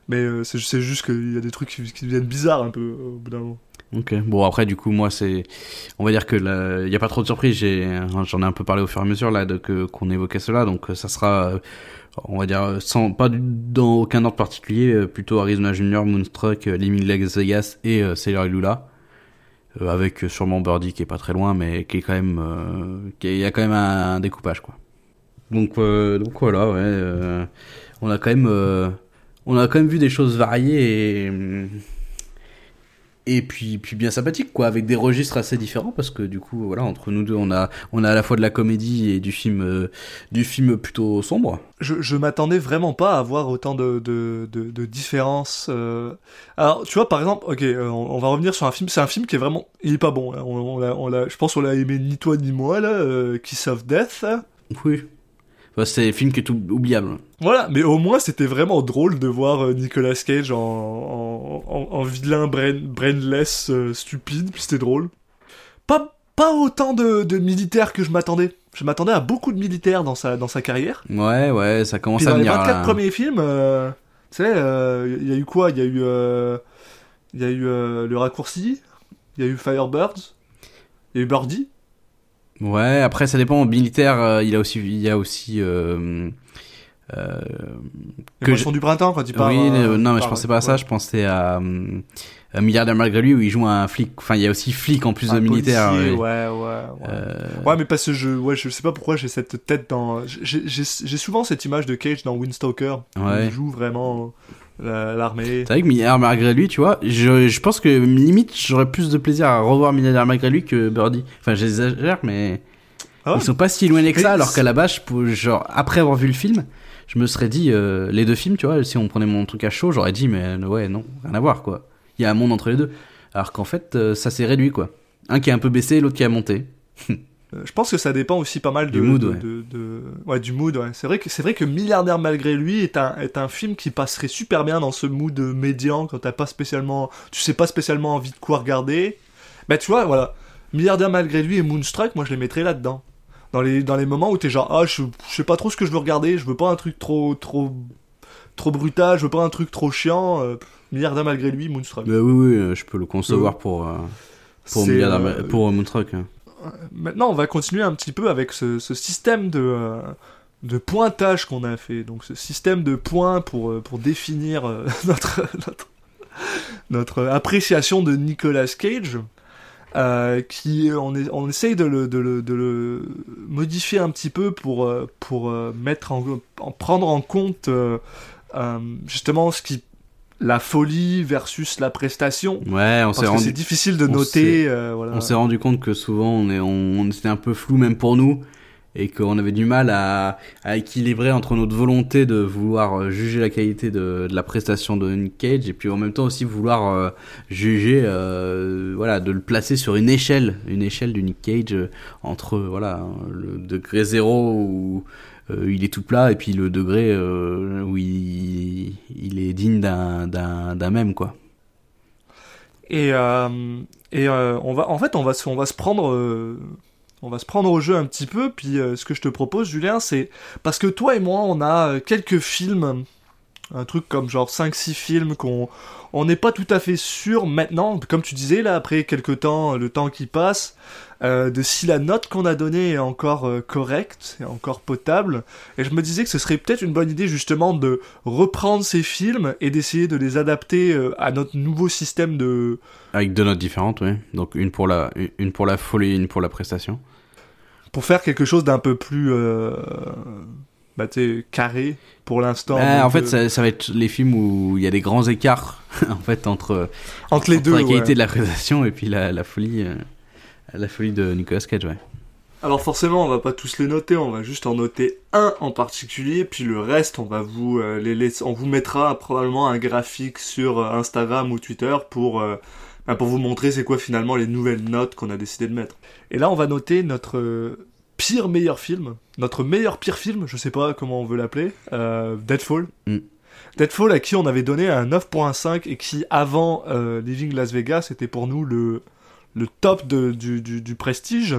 Mais euh, c'est juste qu'il y a des trucs qui, qui deviennent bizarres un peu euh, au bout d'un moment. Ok. Bon après du coup moi c'est, on va dire que il y a pas trop de surprises. J'ai, j'en ai un peu parlé au fur et à mesure là de qu'on évoquait cela, donc euh, ça sera, euh, on va dire sans pas dans aucun ordre particulier, euh, plutôt Arizona Junior, Moonstruck, euh, Living Las Vegas et euh, Sailor et Lula. Euh, avec euh, sûrement Birdie qui est pas très loin, mais qui est quand même, euh, il y a quand même un, découpage quoi. Donc donc voilà ouais, on a quand même, on a quand même vu des choses variées et et puis puis bien sympathique quoi avec des registres assez différents parce que du coup voilà entre nous deux on a on a à la fois de la comédie et du film euh, du film plutôt sombre je, je m'attendais vraiment pas à avoir autant de, de, de, de différences. euh. Alors, tu vois, par exemple, ok, euh, on, on va revenir sur un film. C'est un film qui est vraiment, il est pas bon. hein. On, on on je pense qu'on l'a aimé ni toi ni moi là. Kiss of Death. là. oui Enfin, c'est un film qui est tout oubliable Voilà, mais au moins c'était vraiment drôle de voir euh, Nicolas Cage en, en, en, en vilain brain, brainless euh, stupide, puis c'était drôle. Pas, pas autant de, de militaires que je m'attendais. Je m'attendais à beaucoup de militaires dans sa, dans sa carrière. ouais ouais ça commence Puis à dans les venir 24 là. premiers films, euh, tu sais, euh, il y a eu quoi? Il y a eu, il y a eu le raccourci, il y a eu Firebirds, il y a eu Birdie? Ouais après ça dépend militaire euh, il a aussi il y a aussi euh, euh, Que Moissons du printemps quand il parle. oui, euh, euh, non, mais je parle- pensais pas à ça, ouais. je pensais à, à Milliardaire malgré lui où il joue un flic. Enfin, il y a aussi flic en plus Un de militaire. policier, ouais. ouais, ouais, ouais. Euh, Ouais, mais parce que je, ouais, je sais pas pourquoi j'ai cette tête dans. J'ai souvent cette image de Cage dans Windstalker. où Ouais. Il joue vraiment l'armée. C'est vrai que Milliardaire malgré lui, tu vois, je, je pense que limite j'aurais plus de plaisir à revoir Milliardaire malgré lui que Birdie. Enfin, j'exagère, mais Ah ouais. ils sont pas si éloignés que ça, alors qu'à la base, je genre, après avoir vu le film, je me serais dit, euh, les deux films, tu vois, si on prenait mon truc à chaud, j'aurais dit, mais euh, ouais, non, rien à voir, quoi. Il y a un monde entre les deux. Alors qu'en fait, euh, ça s'est réduit, quoi. Un qui est un peu baissé, l'autre qui a monté. Euh, Je pense que ça dépend aussi pas mal de, Du mood, de, ouais. de- de- ouais, du mood. Ouais. C'est vrai que c'est vrai que Milliardaire malgré lui est un est un film qui passerait super bien dans ce mood médian quand t'as pas spécialement, tu sais pas spécialement envie de quoi regarder. Bah tu vois, voilà, Milliardaire malgré lui et Moonstruck, moi je les mettrais là-dedans. Dans les dans les moments où t'es genre ah je, je sais pas trop ce que je veux regarder, je veux pas un truc trop trop trop brutal, je veux pas un truc trop chiant. euh, Milliardaire malgré lui, Moonstruck. Bah oui, oui, euh, je peux le concevoir pour, euh, pour Milliardaire, euh, pour Moonstruck. hein. Maintenant, on va continuer un petit peu avec ce, système de, euh, de pointage qu'on a fait. Donc, ce système de points pour, euh, pour définir euh, notre, notre, appréciation de Nicolas Cage. euh, qui on, est, on essaye de le, de, le, modifier un petit peu pour, pour mettre en, en prendre en compte justement ce qui la folie versus la prestation Ouais, on s'est rendu, c'est difficile de on noter euh, voilà. on s'est rendu compte que souvent on est, on, on était un peu flou même pour nous et qu'on avait du mal à, à équilibrer entre notre volonté de vouloir euh, juger la qualité de, de la prestation de Nick Cage et puis en même temps aussi vouloir euh, juger, euh, voilà, de le placer sur une échelle, une échelle du Nick Cage euh, entre voilà le degré zéro où euh, il est tout plat et puis le degré euh, où il, est digne d'un même quoi. Et, euh, et euh, on va, en fait, on va, se- on va se prendre, on va se prendre au jeu un petit peu. Puis, ce que je te propose, Julien, c'est parce que toi et moi, on a quelques films, un truc comme genre 5-6 films qu'on, on n'est pas tout à fait sûr maintenant, comme tu disais là, après quelques temps, le temps qui passe, euh, de si la note qu'on a donnée est encore euh, correcte, est encore potable. Et je me disais que ce serait peut-être une bonne idée justement de reprendre ces films et d'essayer de les adapter euh, à notre nouveau système de, Avec deux notes différentes, oui. Donc une pour la, une pour la folie, une pour la prestation. pour faire quelque chose d'un peu plus bah, tu sais, carré pour l'instant. Bah, en fait, euh, ça, ça va être les films où il y a des grands écarts, en fait, entre, entre les entre deux. la qualité ouais. de la prestation et puis la, la folie, euh, la folie de Nicolas Cage, ouais. Alors forcément, on va pas tous les noter, on va juste en noter un en particulier, puis le reste, on va vous euh, les laisser, on vous mettra probablement un graphique sur euh, Instagram ou Twitter pour euh, bah, pour vous montrer c'est quoi finalement les nouvelles notes qu'on a décidé de mettre. Et là, on va noter notre pire meilleur film, notre meilleur pire film, je sais pas comment on veut l'appeler, Deadfall. Mm. Deadfall à qui on avait donné un 9.5 et qui avant Living Las Vegas était pour nous le le top de, du, du, du prestige.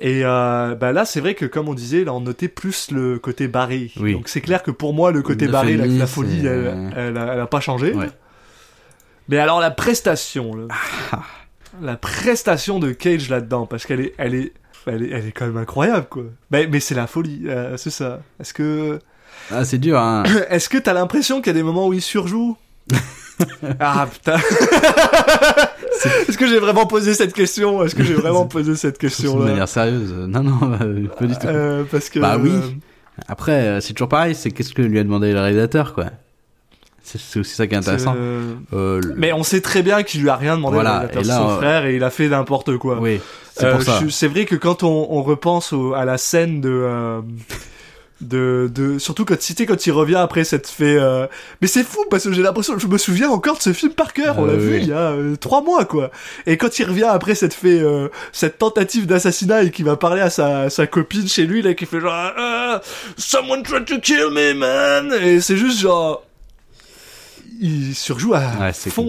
Et euh, bah là, c'est vrai que comme on disait, là, on notait plus le côté barré. Oui. Donc c'est clair que pour moi, le côté barré, la, folie, elle, elle, a, elle a pas changé. Ouais. Mais alors la prestation, là. Ah. la prestation de Cage là-dedans, parce qu'elle est, elle est, elle est, elle est quand même incroyable, quoi. Mais, mais c'est la folie, euh, c'est ça. Est-ce que, Ah, c'est dur, hein. est-ce que t'as l'impression qu'il y a des moments où il surjoue? Ah putain. Est-ce que j'ai vraiment posé cette question? Est-ce que j'ai vraiment posé cette de question là manière sérieuse. Non, non, euh, pas du tout. parce que Bah oui. euh, Après, euh, c'est toujours pareil, c'est qu'est-ce que lui a demandé le réalisateur, quoi. C'est aussi ça qui est intéressant. Euh, Euh, le- Mais on sait très bien qu'il lui a rien demandé Voilà, c'est là, son euh, frère et il a fait n'importe quoi. Oui, c'est Euh, vrai que quand on, on repense au- à la scène de, euh, de, de, surtout quand, tu sais, quand il revient après cette fait, euh, mais c'est fou parce que j'ai l'impression, je me souviens encore de ce film par cœur, on Ah l'a oui, vu il y a euh, trois mois quoi. Et quand il revient après cette fait, euh, cette tentative d'assassinat et qu'il va parler à sa, sa copine chez lui là, qui fait genre, Ah, someone tried to kill me man, et c'est juste genre, il surjoue à Ouais, fond.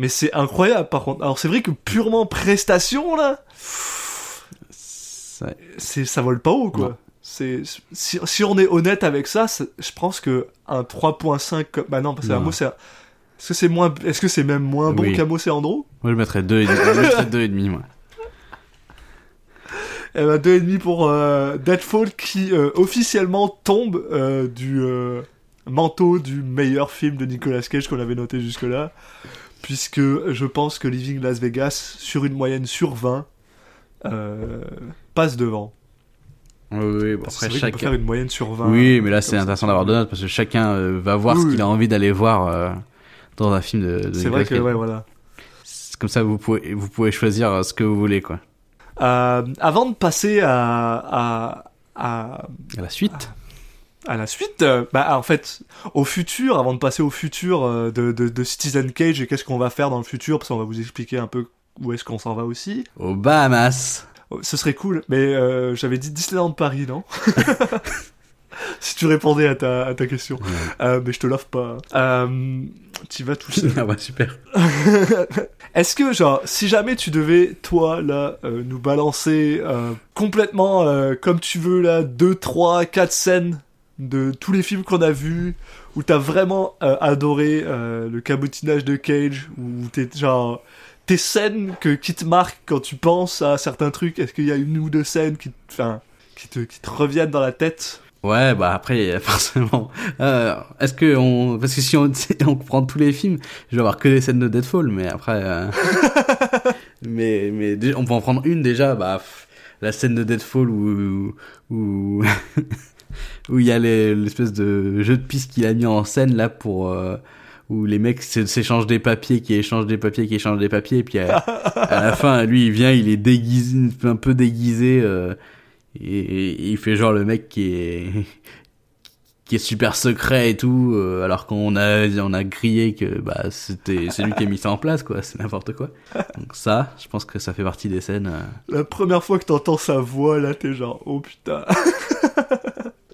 Mais c'est incroyable par contre. Alors c'est vrai que purement prestation là, Ça- c'est ça vole pas haut quoi. Non. C'est si, si on est honnête avec ça, je pense que un 3.5 comme- bah non parce que. Amos, c'est est-ce que c'est moins est-ce que c'est même moins bon Oui. qu'Amos et Andro Moi, je mettrais deux et demi. je mettrais et demi, moi. Eh ben 2,5 pour euh, Deadfall qui euh, officiellement tombe euh, du manteau du meilleur film de Nicolas Cage qu'on avait noté jusque là puisque je pense que Living Las Vegas sur une moyenne sur 20 euh, passe devant. Oui, bon, après, vrai peut faire une moyenne sur 20. Oui, mais là, c'est intéressant d'avoir deux notes parce que chacun euh, va voir Oui, ce oui. qu'il a envie d'aller voir euh, dans un film de, de C'est vrai que ouais voilà. C'est Comme ça, vous pouvez, vous pouvez choisir euh, ce que vous voulez, quoi. Euh, avant de passer à, à, à, À la suite. à la suite, euh, bah en fait, au futur, avant de passer au futur euh, de, de, de Citizen Cage et qu'est-ce qu'on va faire dans le futur, parce qu'on va vous expliquer un peu où est-ce qu'on s'en va aussi. Au Bahamas. Oh, Ce serait cool, mais euh, j'avais dit Disneyland Paris, non? Si tu répondais à ta, à ta question. Euh, mais je te l'offre pas. Euh, tu vas tout seul. ah bah, super. Est-ce que, genre, si jamais tu devais, toi, là, euh, nous balancer complètement comme tu veux, là, 2, 3, 4 scènes de tous les films qu'on a vus, où t'as vraiment adoré le cabotinage de Cage, où t'es, genre, tes scènes que, qui te marquent quand tu penses à certains trucs, est-ce qu'il y a une ou deux scènes qui, te- enfin, qui te, qui te reviennent dans la tête? Ouais, bah après, forcément. Euh, Est-ce que on, parce que si on, on prend tous les films, je vais avoir que les scènes de Deadfall, mais après, euh, mais mais on peut en prendre une déjà. Bah la scène de Deadfall où où où il y a les- l'espèce de jeu de piste qu'il a mis en scène là pour euh, où les mecs s'échangent des papiers, qui échangent des papiers, qui échangent des papiers, et puis à, la fin, lui, il vient, il est déguisé, un peu déguisé. euh, et, et il fait genre le mec qui est qui est super secret et tout euh, alors qu'on a on a grillé que bah c'était c'est lui qui a mis ça en place quoi c'est n'importe quoi donc ça je pense que ça fait partie des scènes euh, La première fois que t'entends sa voix, là, t'es genre, oh putain.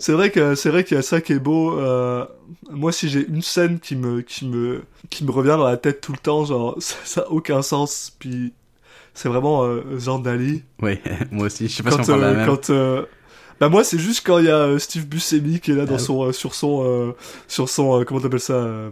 c'est vrai que c'est vrai qu'il y a ça qui est beau. euh, moi, si j'ai une scène qui me qui me qui me revient dans la tête tout le temps, genre ça, ça a aucun sens. Puis c'est vraiment euh, Zandali. ouais moi aussi je sais pas si on parle la même quand euh, bah moi c'est juste quand il y a euh, Steve Buscemi qui est là dans Ah son sur son sur son comment t'appelles ça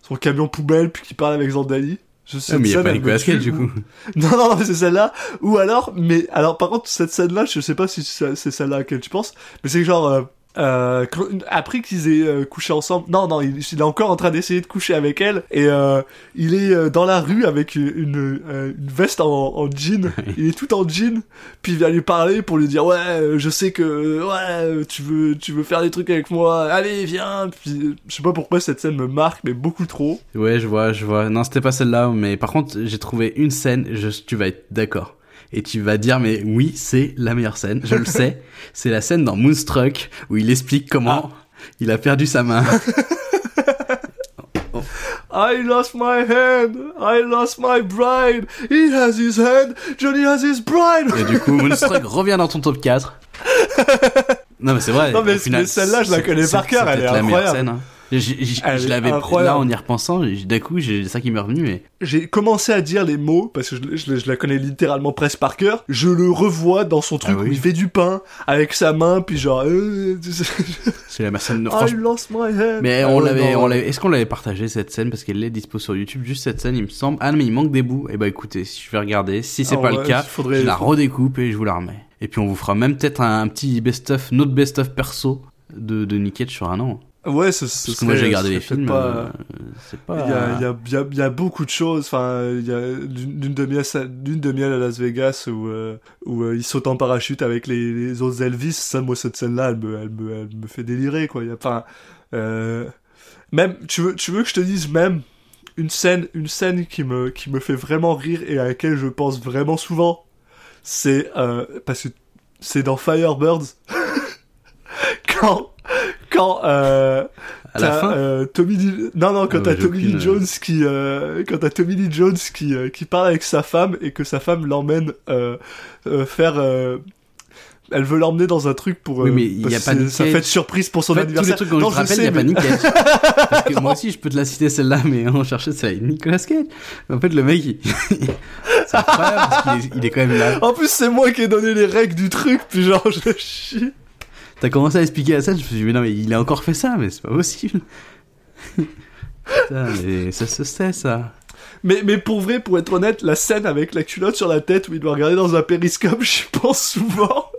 son camion poubelle puis qui parle avec Zandali. Ah, mais il y a pas Nicolas Cage du ou- coup non, non, non, c'est celle-là. Ou alors, mais alors par contre, cette scène-là, je sais pas si c'est c'est celle-là à laquelle tu penses, mais c'est que genre, euh, après qu'ils aient euh, couché ensemble, non, non, il, il est encore en train d'essayer de coucher avec elle, et euh, il est euh, dans la rue avec une, une, euh, une veste en, en jean, il est tout en jean, puis il vient lui parler pour lui dire, ouais, euh, je sais que, ouais, tu veux, tu veux faire des trucs avec moi, allez, viens, puis je sais pas pourquoi cette scène me marque, mais beaucoup trop. ouais je vois je vois. Non c'était pas celle-là mais par contre j'ai trouvé une scène je, tu vas être d'accord et tu vas dire mais oui c'est la meilleure scène je le sais c'est la scène dans Moonstruck où il explique comment il a perdu sa main I lost my hand. I lost my bride. He has his hand. Johnny has his bride. Et du coup, Moonstruck revient dans ton top 4. Non, mais c'est vrai. Non, mais celle-là, je la connais par cœur, elle est peut-être la meilleure incroyable. scène, hein. Je l'avais, incroyable. là, en y repensant, d'un coup, j'ai ça qui m'est revenu, mais J'ai commencé à dire les mots parce que je, je- je la connais littéralement presque par cœur. Je le revois dans son truc Ah oui. où il fait du pain avec sa main, puis genre. euh, c'est la scène. I Franchement. lost my hand. Mais Ah on l'avait, non, on l'avait, est-ce qu'on l'avait partagé cette scène? Parce qu'elle est dispo sur YouTube, juste cette scène, il me semble. Ah non, mais il manque des bouts. Et bah écoutez, si je vais regarder, si c'est Ah pas ouais, le cas, faudrait- je la redécoupe et je vous la remets. Et puis on vous fera même peut-être un, un petit best-of, notre best-of perso de, de Cage sur un an. Ouais, ce, ce Parce que moi j'ai regardé les films, pas- euh, c'est pas. Il y a, il y, a, il y, a, il y a beaucoup de choses. Enfin, il y a d'une d'une demi-heure à Las Vegas où, euh, où euh, il saute en parachute avec les, les autres Elvis. Ça, moi, cette scène-là, elle me, elle, me, elle me fait délirer, quoi. Il y a pas. Euh, Même, tu veux, tu veux que je te dise même une scène, une scène qui me, qui me fait vraiment rire et à laquelle je pense vraiment souvent. C'est euh, parce que c'est dans Firebirds quand quand euh, À la t'as, fin euh, Tommy Lee... non non quand Ah t'as ouais, j'ai Tommy Lee Jones qui euh, quand t'as Tommy Lee Jones qui euh, qui parle avec sa femme et que sa femme l'emmène euh, euh, faire euh, elle veut l'emmener dans un truc pour Oui, euh, mais il y a pas sa fête surprise pour son En fait, tous les anniversaire. trucs dont Non, je te rappelle, il sais, n'y a pas Nick Cage. Parce que moi aussi, je peux te la citer celle-là, mais on cherchait ça avec Nicolas Cage. En fait, le mec, il... c'est incroyable parce qu'il est, il est quand même là. En plus, c'est moi qui ai donné les règles du truc, puis genre, je chie. T'as commencé à expliquer la scène, je me suis dit, mais non, mais il a encore fait ça, mais c'est pas possible. Putain, mais ça se sait, ça. Mais, mais pour vrai, pour être honnête, la scène avec la culotte sur la tête où il doit regarder dans un périscope, j'y pense souvent.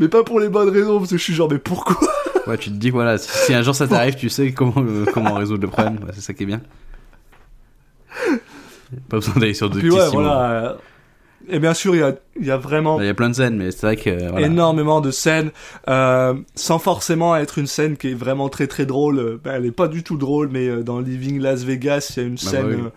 mais pas pour les bonnes raisons, parce que je suis genre, mais pourquoi? Ouais, tu te dis, voilà, si, si un jour ça t'arrive, tu sais comment, euh, comment résoudre le problème. Ouais, c'est ça qui est bien. Pas besoin d'aller sur Puis ouais, voilà. Et bien sûr, il y a, il y a vraiment Il y a plein de scènes, mais c'est vrai que, voilà. énormément de scènes, euh, sans forcément être une scène qui est vraiment très très drôle. ben, elle est pas du tout drôle, mais euh, dans Living Las Vegas, il y a une Bah, scène bah oui.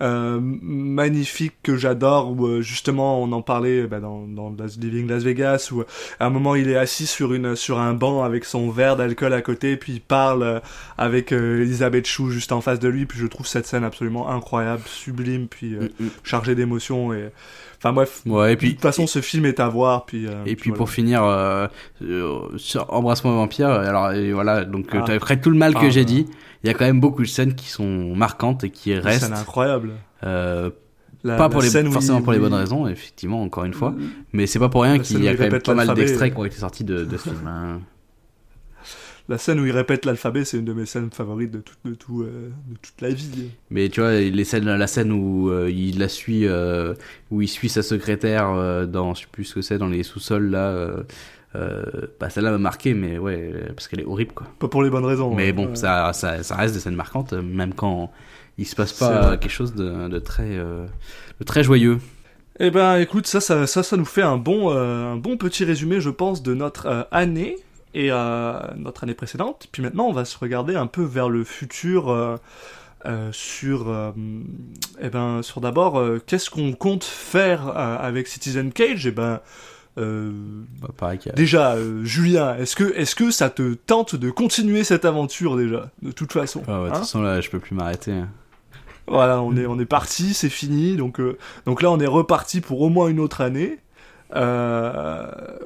Euh, magnifique que j'adore, où euh, justement on en parlait ben, dans, dans Las- Living Las Vegas, où euh, à un moment il est assis sur une sur un banc avec son verre d'alcool à côté, puis il parle avec euh, Elisabeth Chou juste en face de lui, puis je trouve cette scène absolument incroyable, sublime, puis euh, Mm, mm. chargée d'émotions et enfin bref. Ouais, et De puis, toute façon, ce film est à voir, puis. euh, Et puis voilà. pour finir, euh, euh, sur Embrasse-moi vampire, alors et voilà, donc Ah. après tout le mal que Ah, j'ai dit, il y a quand même beaucoup de scènes qui sont marquantes et qui restent. scène incroyable. euh, La- pas la pour les, forcément il- pour les bonnes il- raisons, effectivement, encore une fois. Mais c'est pas pour rien qu'il y où a quand même pas mal d'extraits qui ont été sortis de, de ce film. hein. La scène où il répète l'alphabet, c'est une de mes scènes favorites de, tout, de, tout, euh, de toute la vie. Mais tu vois, les scènes, la scène où euh, il la suit, euh, où il suit sa secrétaire euh, dans, je sais plus ce que c'est, dans les sous-sols là. Euh, bah celle-là m'a marqué, mais ouais, parce qu'elle est horrible quoi. Pas pour les bonnes raisons. Mais bon, ça, ça, ça reste des scènes marquantes, euh, même quand il se passe pas quelque chose de, de très, euh, de très joyeux. Eh ben, écoute, ça, ça, ça, ça nous fait un bon, euh, un bon petit résumé, je pense, de notre euh, année et euh, notre année précédente. Puis maintenant, on va se regarder un peu vers le futur. sur, eh ben, sur d'abord, qu'est-ce qu'on compte faire avec Citizen Cage? Eh ben, euh, Bah, a- Déjà, euh, Julien, est-ce que, est-ce que ça te tente de continuer cette aventure déjà, de toute façon Ah ouais, de toute hein façon là, je peux plus m'arrêter. hein. Voilà, on est, on est parti, c'est fini, donc, euh, donc là on est reparti pour au moins une autre année.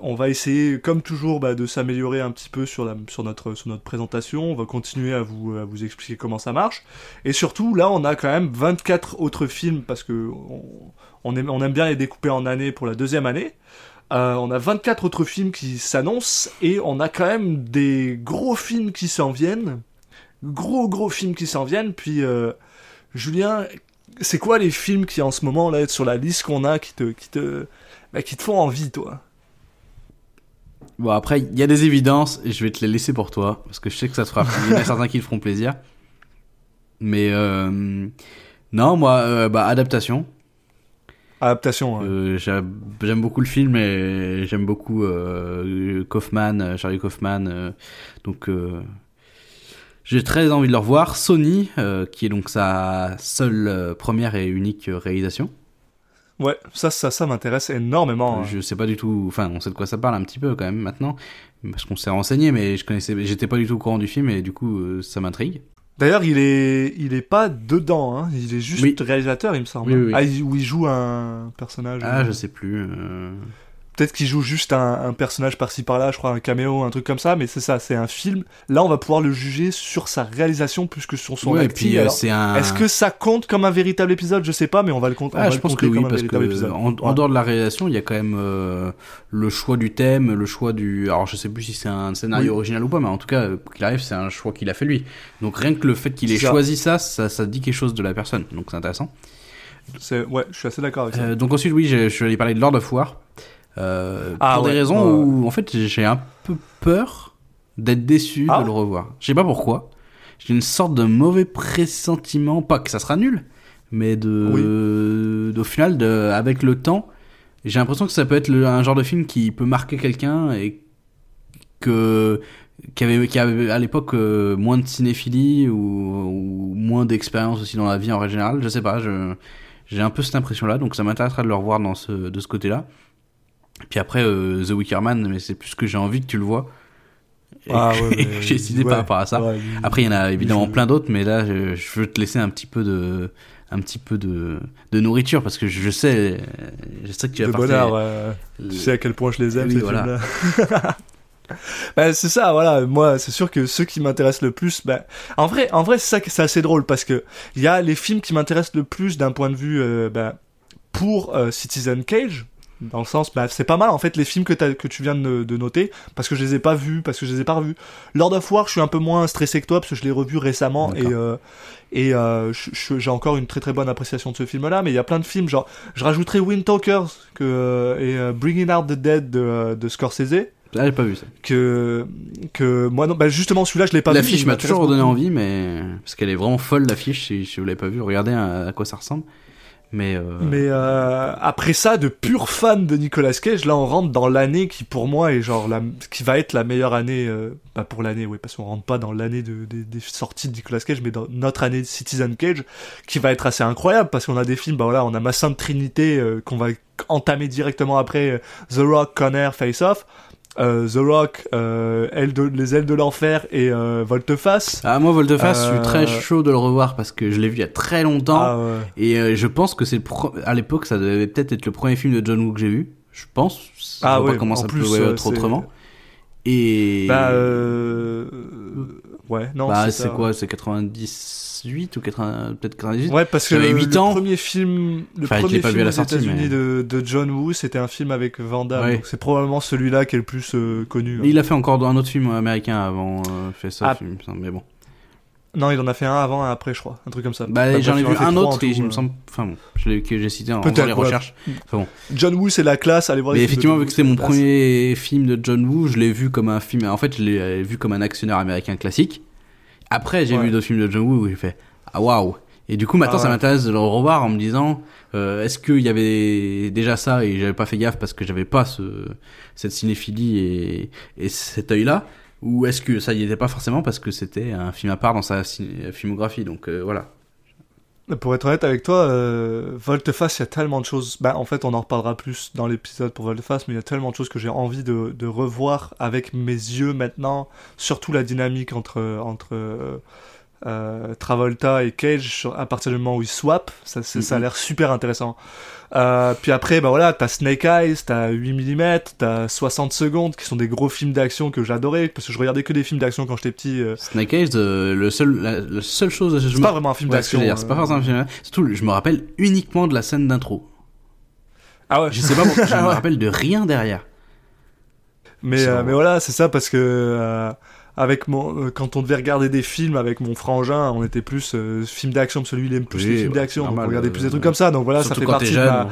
On va essayer, comme toujours, bah, de s'améliorer un petit peu sur, la, sur, notre, sur notre présentation. On va continuer à vous, à vous expliquer comment ça marche. Et surtout, là, on a quand même 24 autres films parce que on, on aime, on aime bien les découper en années pour la deuxième année. Euh, on a 24 autres films qui s'annoncent et on a quand même des gros films qui s'en viennent. Gros, gros films qui s'en viennent. Puis, euh, Julien, c'est quoi les films qui en ce moment, là, sur la liste qu'on a, qui te, qui te, bah, qui te font envie, toi? Bon après, il y a des évidences et je vais te les laisser pour toi parce que je sais que ça te fera. Il y en a certains qui te feront plaisir. Mais euh, non, moi, bah adaptation. Adaptation, ouais. Euh, j'a- j'aime beaucoup le film et j'aime beaucoup euh, Kaufman, euh, Charlie Kaufman. donc j'ai très envie de le revoir. Sony, qui est donc sa seule première et unique réalisation. Ouais, ça, ça, ça m'intéresse énormément. hein. Je sais pas du tout, enfin, on sait de quoi ça parle un petit peu quand même maintenant, parce qu'on s'est renseigné, mais je connaissais, j'étais pas du tout au courant du film et du coup, ça m'intrigue. D'ailleurs, il est, il est pas dedans, hein. Il est juste Oui. réalisateur, il me semble. Oui, oui, oui. Ah, il- où il joue un personnage. Ah, euh, je sais plus. euh, Peut-être qu'il joue juste un, un personnage par-ci par-là, je crois, un caméo, un truc comme ça, mais c'est ça, c'est un film. Là, on va pouvoir le juger sur sa réalisation plus que sur son ouais, acting. puis euh, c'est un. Est-ce que ça compte comme un véritable épisode? Je sais pas, mais on va le compter. Ah, je pense que oui, parce que en, dehors de la réalisation, il y a quand même euh, le choix du thème, le choix du. Alors, je sais plus si c'est un scénario Oui. original ou pas, mais en tout cas, qu'il arrive, c'est un choix qu'il a fait lui. Donc rien que le fait qu'il ait ça. choisi ça, ça, ça dit quelque chose de la personne. Donc c'est intéressant. Ouais, je suis assez d'accord avec ça. Euh, donc ensuite, oui, je, je vais parler de Lord of War. Euh, Ah, pour ouais, des raisons où, en fait, j'ai un peu peur d'être déçu Ah de le revoir. Je sais pas pourquoi. J'ai une sorte de mauvais pressentiment, pas que ça sera nul, mais de, au final, de, avec le temps, j'ai l'impression que ça peut être le- un genre de film qui peut marquer quelqu'un et que qui avait, qui avait à l'époque euh, moins de cinéphilie ou, ou moins d'expérience aussi dans la vie en règle générale. Je sais pas, j'ai un peu cette impression-là, donc ça m'intéresserait de le revoir dans ce, de ce côté-là. Puis après, euh, The Wicker Man, mais c'est plus que j'ai envie que tu le vois. Ah ouais, mais- j'ai décidé par ouais, rapport à ça. ouais, Après, il y en a évidemment je- plein d'autres, mais là, je, je veux te laisser un petit peu de, un petit peu de, de nourriture parce que je sais, je sais que tu de bonheur, ouais. Tu sais à quel point je les aime, Oui, ces voilà. films-là. Bah, c'est ça, voilà. Moi, c'est sûr que ceux qui m'intéressent le plus, bah, en vrai, en vrai, c'est ça que c'est assez drôle parce que il y a les films qui m'intéressent le plus d'un point de vue, euh, bah, pour euh, Citizen Cage. Dans le sens, bah, c'est pas mal en fait les films que, tu viens de, de noter parce que je les ai pas vus, parce que je les ai pas revus. Lord of War, je suis un peu moins stressé que toi parce que je l'ai revu récemment et euh, et euh, j'ai encore une très très bonne appréciation de ce film-là. Mais il y a plein de films, genre je rajouterais Wind Talkers que, euh, et Bringing Out the Dead de, de Scorsese Ah, j'ai pas vu ça. que que moi non bah justement celui-là je l'ai pas vu L'affiche m'a toujours donné envie, mais parce qu'elle est vraiment folle l'affiche. Si, si vous l'avez pas vu, regardez à, à quoi ça ressemble. Mais, euh, mais euh, après ça de pur fan de Nicolas Cage là on rentre dans l'année qui pour moi est genre la qui va être la meilleure année euh, pas pour l'année oui parce qu'on rentre pas dans l'année de, des- sorties de Nicolas Cage mais dans notre année de Citizen Cage qui va être assez incroyable parce qu'on a des films bah voilà on a ma sainte trinité euh, qu'on va entamer directement après euh, The Rock Conner Face Off euh, The Rock euh, Ailes de- les ailes de l'enfer et euh, Volteface ah moi Volteface, je suis Euh, très chaud de le revoir parce que je l'ai vu il y a très longtemps. ah ouais Et euh, je pense que c'est le pro- à l'époque, ça devait peut-être être le premier film de John Woo que j'ai vu. Je pense. Je Ah vois ouais, pas comment en ça plus, peut euh, être autrement. Et Bah, euh... euh, Ouais, non, bah, c'est quoi C'est 98 ou 80 peut-être 98 Ouais, parce que le, 8 le ans. premier film, le Enfin, premier film à la aux États-Unis mais- de, de John Woo, c'était un film avec Van Damme. Ouais. Donc c'est probablement celui-là qui est le plus euh, connu. hein. Il a fait encore un autre film américain avant euh, fait ça, Ah. film, mais bon. Non, il en a fait un avant, un après, je crois, un truc comme ça. Bah, j'en ai vu un autre et il me semble, enfin bon, je l'ai- que j'ai cité en faisant les recherches. Enfin bon. John Woo, c'est la classe. Allez voir. Mais effectivement, vu que c'était mon premier film de John Woo, je l'ai vu comme un film. En fait, je l'ai euh, vu comme un actionnaire américain classique. Après, j'ai Ouais. vu d'autres films de John Woo où j'ai fait ah waouh. Et du coup, maintenant, Ah ça m'intéresse de le revoir en me disant euh, est-ce qu'il y avait déjà ça et j'avais pas fait gaffe parce que j'avais pas ce cette cinéphilie et, et cet œil-là? Ou est-ce que ça y était pas forcément parce que c'était un film à part dans sa filmographie. Donc euh, voilà. Pour être honnête avec toi, euh, Volteface, il y a tellement de choses. Bah, en fait, on en reparlera plus dans l'épisode pour Volteface, mais il y a tellement de choses que j'ai envie de, de revoir avec mes yeux maintenant. Surtout la dynamique entre entre euh, Travolta et Cage à partir du moment où ils swap. Ça, a Mhm. l'air super intéressant. Euh, puis après, bah voilà, t'as Snake Eyes, t'as 8 mm, t'as 60 secondes, qui sont des gros films d'action que j'adorais, parce que je regardais que des films d'action quand j'étais petit. euh. Snake Eyes, le seul, la, la seule chose, C'est me- pas vraiment un film Ouais, d'action. c'est pas forcément un film. Surtout, je me rappelle uniquement de la scène d'intro. Ah ouais. Je sais pas pourquoi, je me rappelle de rien derrière. Mais, mais voilà, c'est ça parce que avec mon, euh, quand on devait regarder des films avec mon frangin, on était plus euh, film d'action, parce que lui il aime plus Oui, les films ouais, d'action, on regardait euh, plus des trucs comme ça, donc voilà, ça fait partie de jeune.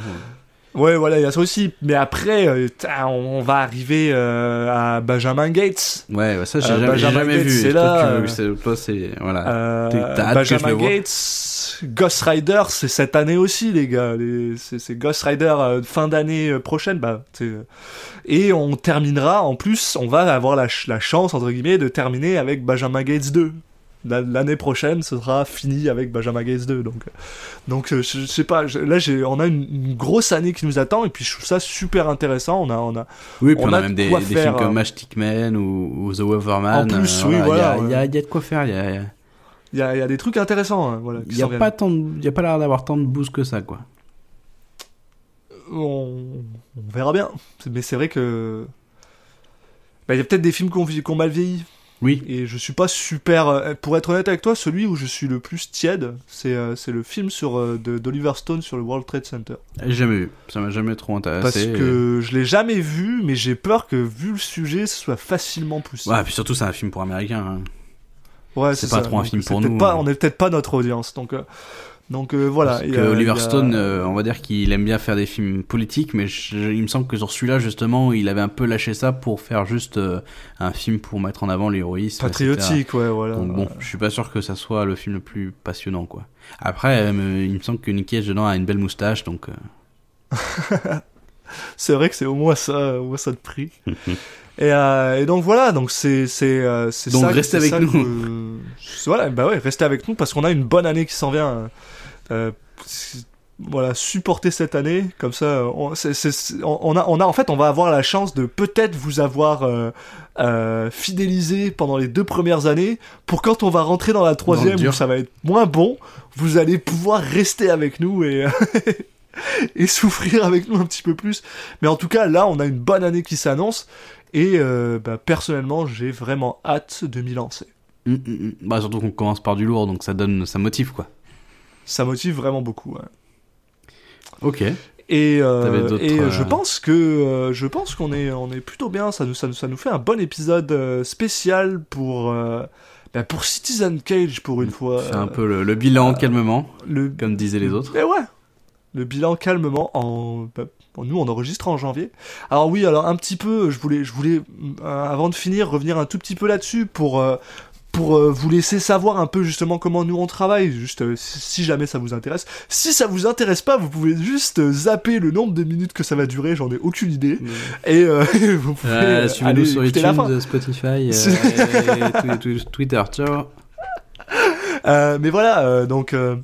Ouais, voilà, il y a ça aussi. Mais après, euh, on va arriver euh, à Benjamin Gates. Ouais, ouais, ça, j'ai Euh, jamais, Gates, vu. c'est là, tu veux- c'est- toi, c'est, voilà. T'es- t'as hâte que je Benjamin vois. Gates, Ghost Rider, c'est cette année aussi, les gars. Les- C'est Ghost Rider fin d'année prochaine. Bah, et on terminera, en plus, on va avoir la, ch- la chance, entre guillemets, de terminer avec Benjamin Gates 2. La- L'année prochaine, ce sera fini avec Benjamin Gates 2. Donc, euh, donc euh, je, je sais pas, je- là, j'ai, on a une, une grosse année qui nous attend, et puis je trouve ça super intéressant. On a, on a, Oui, puis on a a même de des, films comme hein. Matchstick Man ou, ou The Weatherman. En plus, euh, oui, Il y, voilà, a- il y, a, il y a de quoi faire. Il y a, il y a, il y a des trucs intéressants, hein, voilà. il y a pas tant de- il y a pas l'air d'avoir tant de boost que ça, quoi. on, on verra bien. Mais c'est vrai que. Bah, Il y a peut-être des films qui ont mal vieilli. Oui. Et je suis pas super. euh, Pour être honnête avec toi, celui où je suis le plus tiède, c'est euh, le film sur euh, d'Oliver Stone sur le World Trade Center. Jamais vu. Ça m'a jamais trop intéressé. Parce que je l'ai jamais vu, mais j'ai peur que, vu le sujet, ce soit facilement poussé. Ouais, puis surtout, c'est un film pour américain. hein. Ouais, c'est pas trop un Donc, film pour nous, Pas, hein. on est peut-être pas notre audience. Donc, euh, donc euh, voilà. Parce que Oliver a- Stone, euh, on va dire qu'il aime bien faire des films politiques, mais je- il me semble que sur celui-là, justement, il avait un peu lâché ça pour faire juste euh, un film pour mettre en avant l'héroïsme. etc. Patriotique, ouais, voilà. Donc bon, je suis pas sûr que ça soit le film le plus passionnant, quoi. Après, il me semble que Nick Cage dedans a une belle moustache, donc. c'est vrai que c'est au moins ça, au moins ça de prix. et, euh, et donc voilà, donc c'est c'est c'est Donc ça. restez c'est avec ça nous. que- voilà, bah ouais, restez avec nous parce qu'on a une bonne année qui s'en vient. Euh, voilà, supporter cette année comme ça. On, a on a en fait on va avoir la chance de peut-être vous avoir euh, euh, fidélisé pendant les deux premières années pour quand on va rentrer dans la troisième où ça va être moins bon, vous allez pouvoir rester avec nous et et souffrir avec nous un petit peu plus. Mais en tout cas, là, on a une bonne année qui s'annonce. Et euh, bah, personnellement, j'ai vraiment hâte de m'y lancer. Mm, mm, mm. Bah, surtout qu'on commence par du lourd, donc ça donne, ça motive, quoi. Ça motive vraiment beaucoup. ouais. Ok. Et, euh, et euh, euh, je pense que euh, je pense qu'on est on est plutôt bien. Ça nous ça, nous- ça nous fait un bon épisode euh, spécial pour euh, bah, pour Citizen Cage pour une fois. C'est un Euh, peu le, le bilan calmement, le comme disaient les autres. Et ouais. Le bilan calmement en bah, nous on enregistre en janvier. Alors oui, alors un petit peu, je voulais je voulais euh, avant de finir revenir un tout petit peu là-dessus pour euh, pour euh, vous laisser savoir un peu justement comment nous on travaille, juste euh, si jamais ça vous intéresse. Si ça vous intéresse pas, vous pouvez juste euh, zapper le nombre de minutes que ça va durer, j'en ai aucune idée. Et euh, vous pouvez Euh, Suivez-nous aller sur écouter la fin. Spotify, euh, et twi- twi- Twitter. Ciao. Euh, mais voilà, euh, donc euh,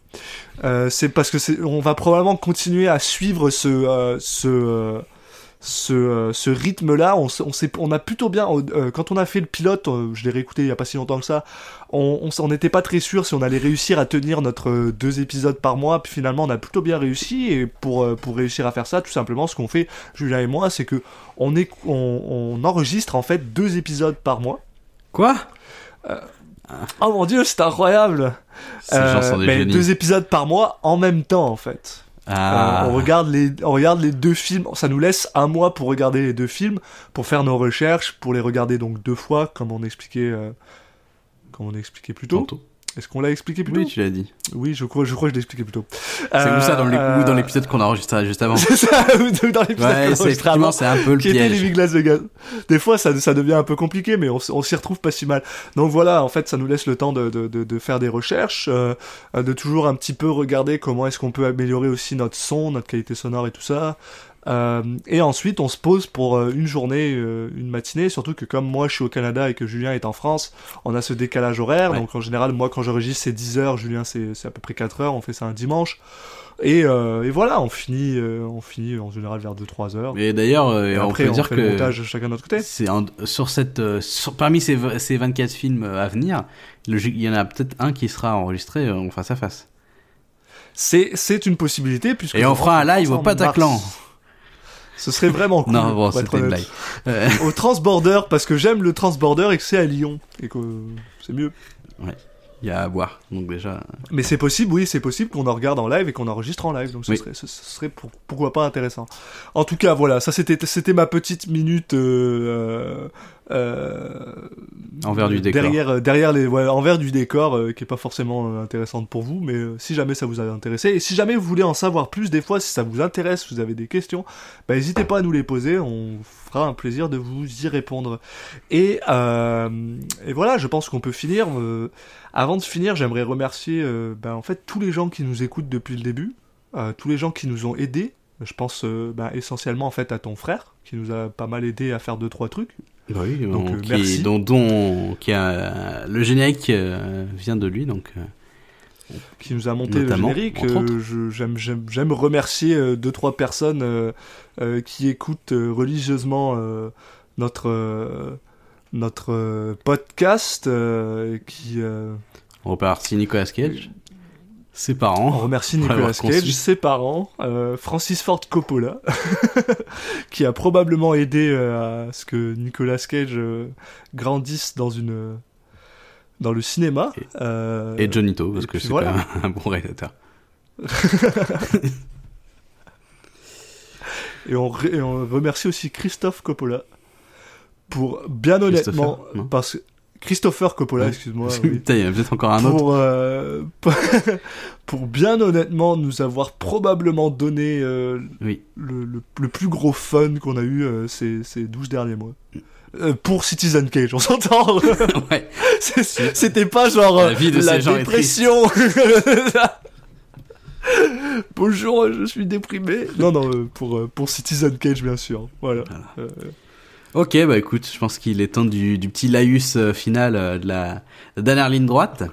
euh, c'est parce que c'est, on va probablement continuer à suivre ce euh, ce euh, ce, euh, ce rythme-là. On, on, a plutôt bien euh, quand on a fait le pilote, euh, je l'ai réécouté il y a pas si longtemps que ça. On n'était pas très sûr si on allait réussir à tenir notre deux épisodes par mois. Puis finalement, on a plutôt bien réussi. Et pour pour réussir à faire ça, tout simplement, ce qu'on fait, Julien et moi, c'est que on est on, on enregistre en fait deux épisodes par mois. Quoi? Oh mon dieu, c'est incroyable! Mais génies. deux épisodes par mois en même temps en fait. Ah. Euh, on regarde les, on regarde les deux films. Ça nous laisse un mois pour regarder les deux films, pour faire nos recherches, pour les regarder donc deux fois, comme on expliquait, euh, comme on a expliqué plus tôt. Tantôt. Est-ce qu'on l'a expliqué plus tôt Oui, tu l'as dit. Oui, je crois, je crois que je l'ai expliqué plus tôt. C'est comme ça dans dans l'épisode qu'on a enregistré juste avant. C'est ça, dans l'épisode qu'on Ouais, effectivement, c'est un peu le qui était piège. Living Las Vegas. Des fois, ça, ça devient un peu compliqué, mais on, s'y retrouve pas si mal. Donc voilà, en fait, ça nous laisse le temps de, de, de, de faire des recherches, euh, euh, de toujours un petit peu regarder comment est-ce qu'on peut améliorer aussi notre son, notre qualité sonore et tout ça. Euh, et ensuite, on se pose pour euh, une journée, euh, une matinée, surtout que comme moi je suis au Canada et que Julien est en France, on a ce décalage horaire. Ouais. Donc en général, moi quand j'enregistre c'est 10 heures, Julien c'est à peu près 4 heures, on fait ça un dimanche. Et, euh, et voilà, on finit, euh, on finit en général vers 2-3 heures. Et d'ailleurs, euh, on peut on dire fait que le montage chacun de notre côté. c'est sur cette, sur- parmi ces, ces 24 films à venir, il y en a peut-être un qui sera enregistré en face à face. C'est, une possibilité puisque. Et on fera un live au en Bataclan. mars. Ce serait vraiment cool. Non, bon, c'était une blague. Euh, Au Transborder parce que j'aime le Transborder et que c'est à Lyon et que c'est mieux. Il y a à voir. Donc déjà, Mais c'est possible, oui, c'est possible qu'on en regarde en live et qu'on enregistre en live. Donc ce Oui. serait, ce, ce serait pour- pourquoi pas intéressant. En tout cas, voilà, ça c'était, c'était ma petite minute. Euh, euh, Envers du décor. Derrière, derrière les, ouais, envers du décor, euh, qui est pas forcément euh, intéressante pour vous, mais euh, si jamais ça vous a intéressé, et si jamais vous voulez en savoir plus, des fois, si ça vous intéresse, vous avez des questions, bah, n'hésitez pas à nous les poser, on fera un plaisir de vous y répondre. Et, euh, et voilà, je pense qu'on peut finir. euh, avant de finir, j'aimerais remercier, euh, bah, en fait, tous les gens qui nous écoutent depuis le début, euh, tous les gens qui nous ont aidés. Je pense euh, bah, essentiellement en fait à ton frère qui nous a pas mal aidé à faire deux trois trucs. Bah oui, Donc, on- euh, qui, merci. dont, dont, qui a, le générique euh, vient de lui, donc. euh, qui nous a monté Notamment, le générique. Euh, J'aime remercier euh, deux trois personnes euh, qui écoutent religieusement notre notre podcast, qui on repartit Nicolas Cage, ses on parents. remercie Pour Nicolas Cage, ses parents, euh, Francis Ford Coppola, qui a probablement aidé euh, à ce que Nicolas Cage euh, grandisse dans une dans le cinéma. Et- Et Johnito, parce et que c'est voilà. un bon réalisateur. Et on, et on remercie aussi Christophe Coppola pour bien honnêtement parce que Christopher Coppola, excuse-moi, oui. Putain, il y a peut-être encore un autre. pour euh, pour bien honnêtement nous avoir probablement donné euh, Oui. le, le, le plus gros fun qu'on a eu euh, ces, ces 12 derniers mois. Pour Citizen Cage, on s'entend. ouais. C'était pas genre La vie de la ces gens est dépression. Bonjour, je suis déprimé. Non, non, pour, pour Citizen Cage, bien sûr. Voilà. Euh, Ok, bah écoute, je pense qu'il est temps du, du petit laïus euh, final euh, de la, dernière ligne droite.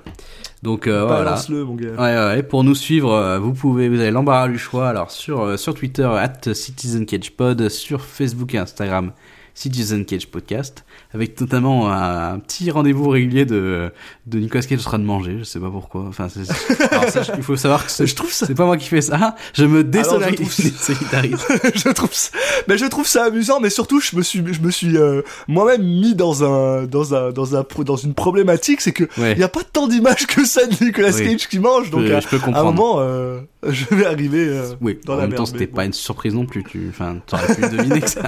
Donc euh, voilà. Balance-le, mon gars. Ouais, ouais, ouais. Pour nous suivre, euh, vous pouvez, vous avez l'embarras du choix. Alors sur sur Twitter at Citizen Cage Pod, sur Facebook et Instagram Citizen Cage Podcast, avec notamment un, un petit rendez-vous régulier de de Nicolas Cage en train de manger. Je sais pas pourquoi. Enfin, c'est, alors ça, il faut savoir que c'est, Je trouve ça- c'est pas moi qui fais ça. Je me Alors, je trouve désolidarise. je trouve ça, mais je trouve ça amusant, mais surtout je me suis, je me suis euh, moi-même mis dans un, dans un, dans un, dans une problématique, c'est que Ouais. il y a pas tant d'images que ça de Nicolas Oui. Cage qui mange, donc Je- à, je peux à un comprendre. moment, euh, je vais arriver euh, Oui, dans en la même temps, c'était mais pas une surprise non plus. Tu, enfin, t'aurais pu deviner que ça,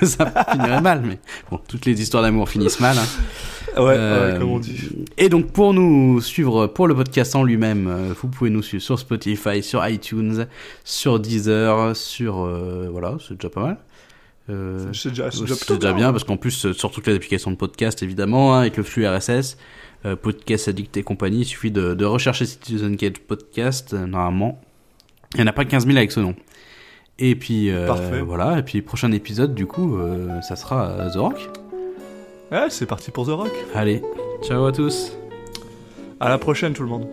que ça finirait mal, mais bon, toutes les histoires d'amour finissent mal. hein. Ouais, Euh, ouais, comme on dit. Et donc, pour nous suivre, pour le podcast en lui-même, euh, vous pouvez nous suivre sur Spotify, sur iTunes, sur Deezer, sur, euh, voilà, c'est déjà pas mal. Euh, C'est déjà, déjà déjà, bien. parce qu'en plus sur toutes les applications de podcast évidemment hein, avec le flux RSS podcast addict et compagnie il suffit de, de rechercher Citizen Cage podcast normalement il y en a pas 15 000 avec ce nom et puis euh, Parfait. voilà et puis prochain épisode du coup euh, ça sera euh, The Rock Ouais, c'est parti pour The Rock. allez ciao à tous À la prochaine, tout le monde.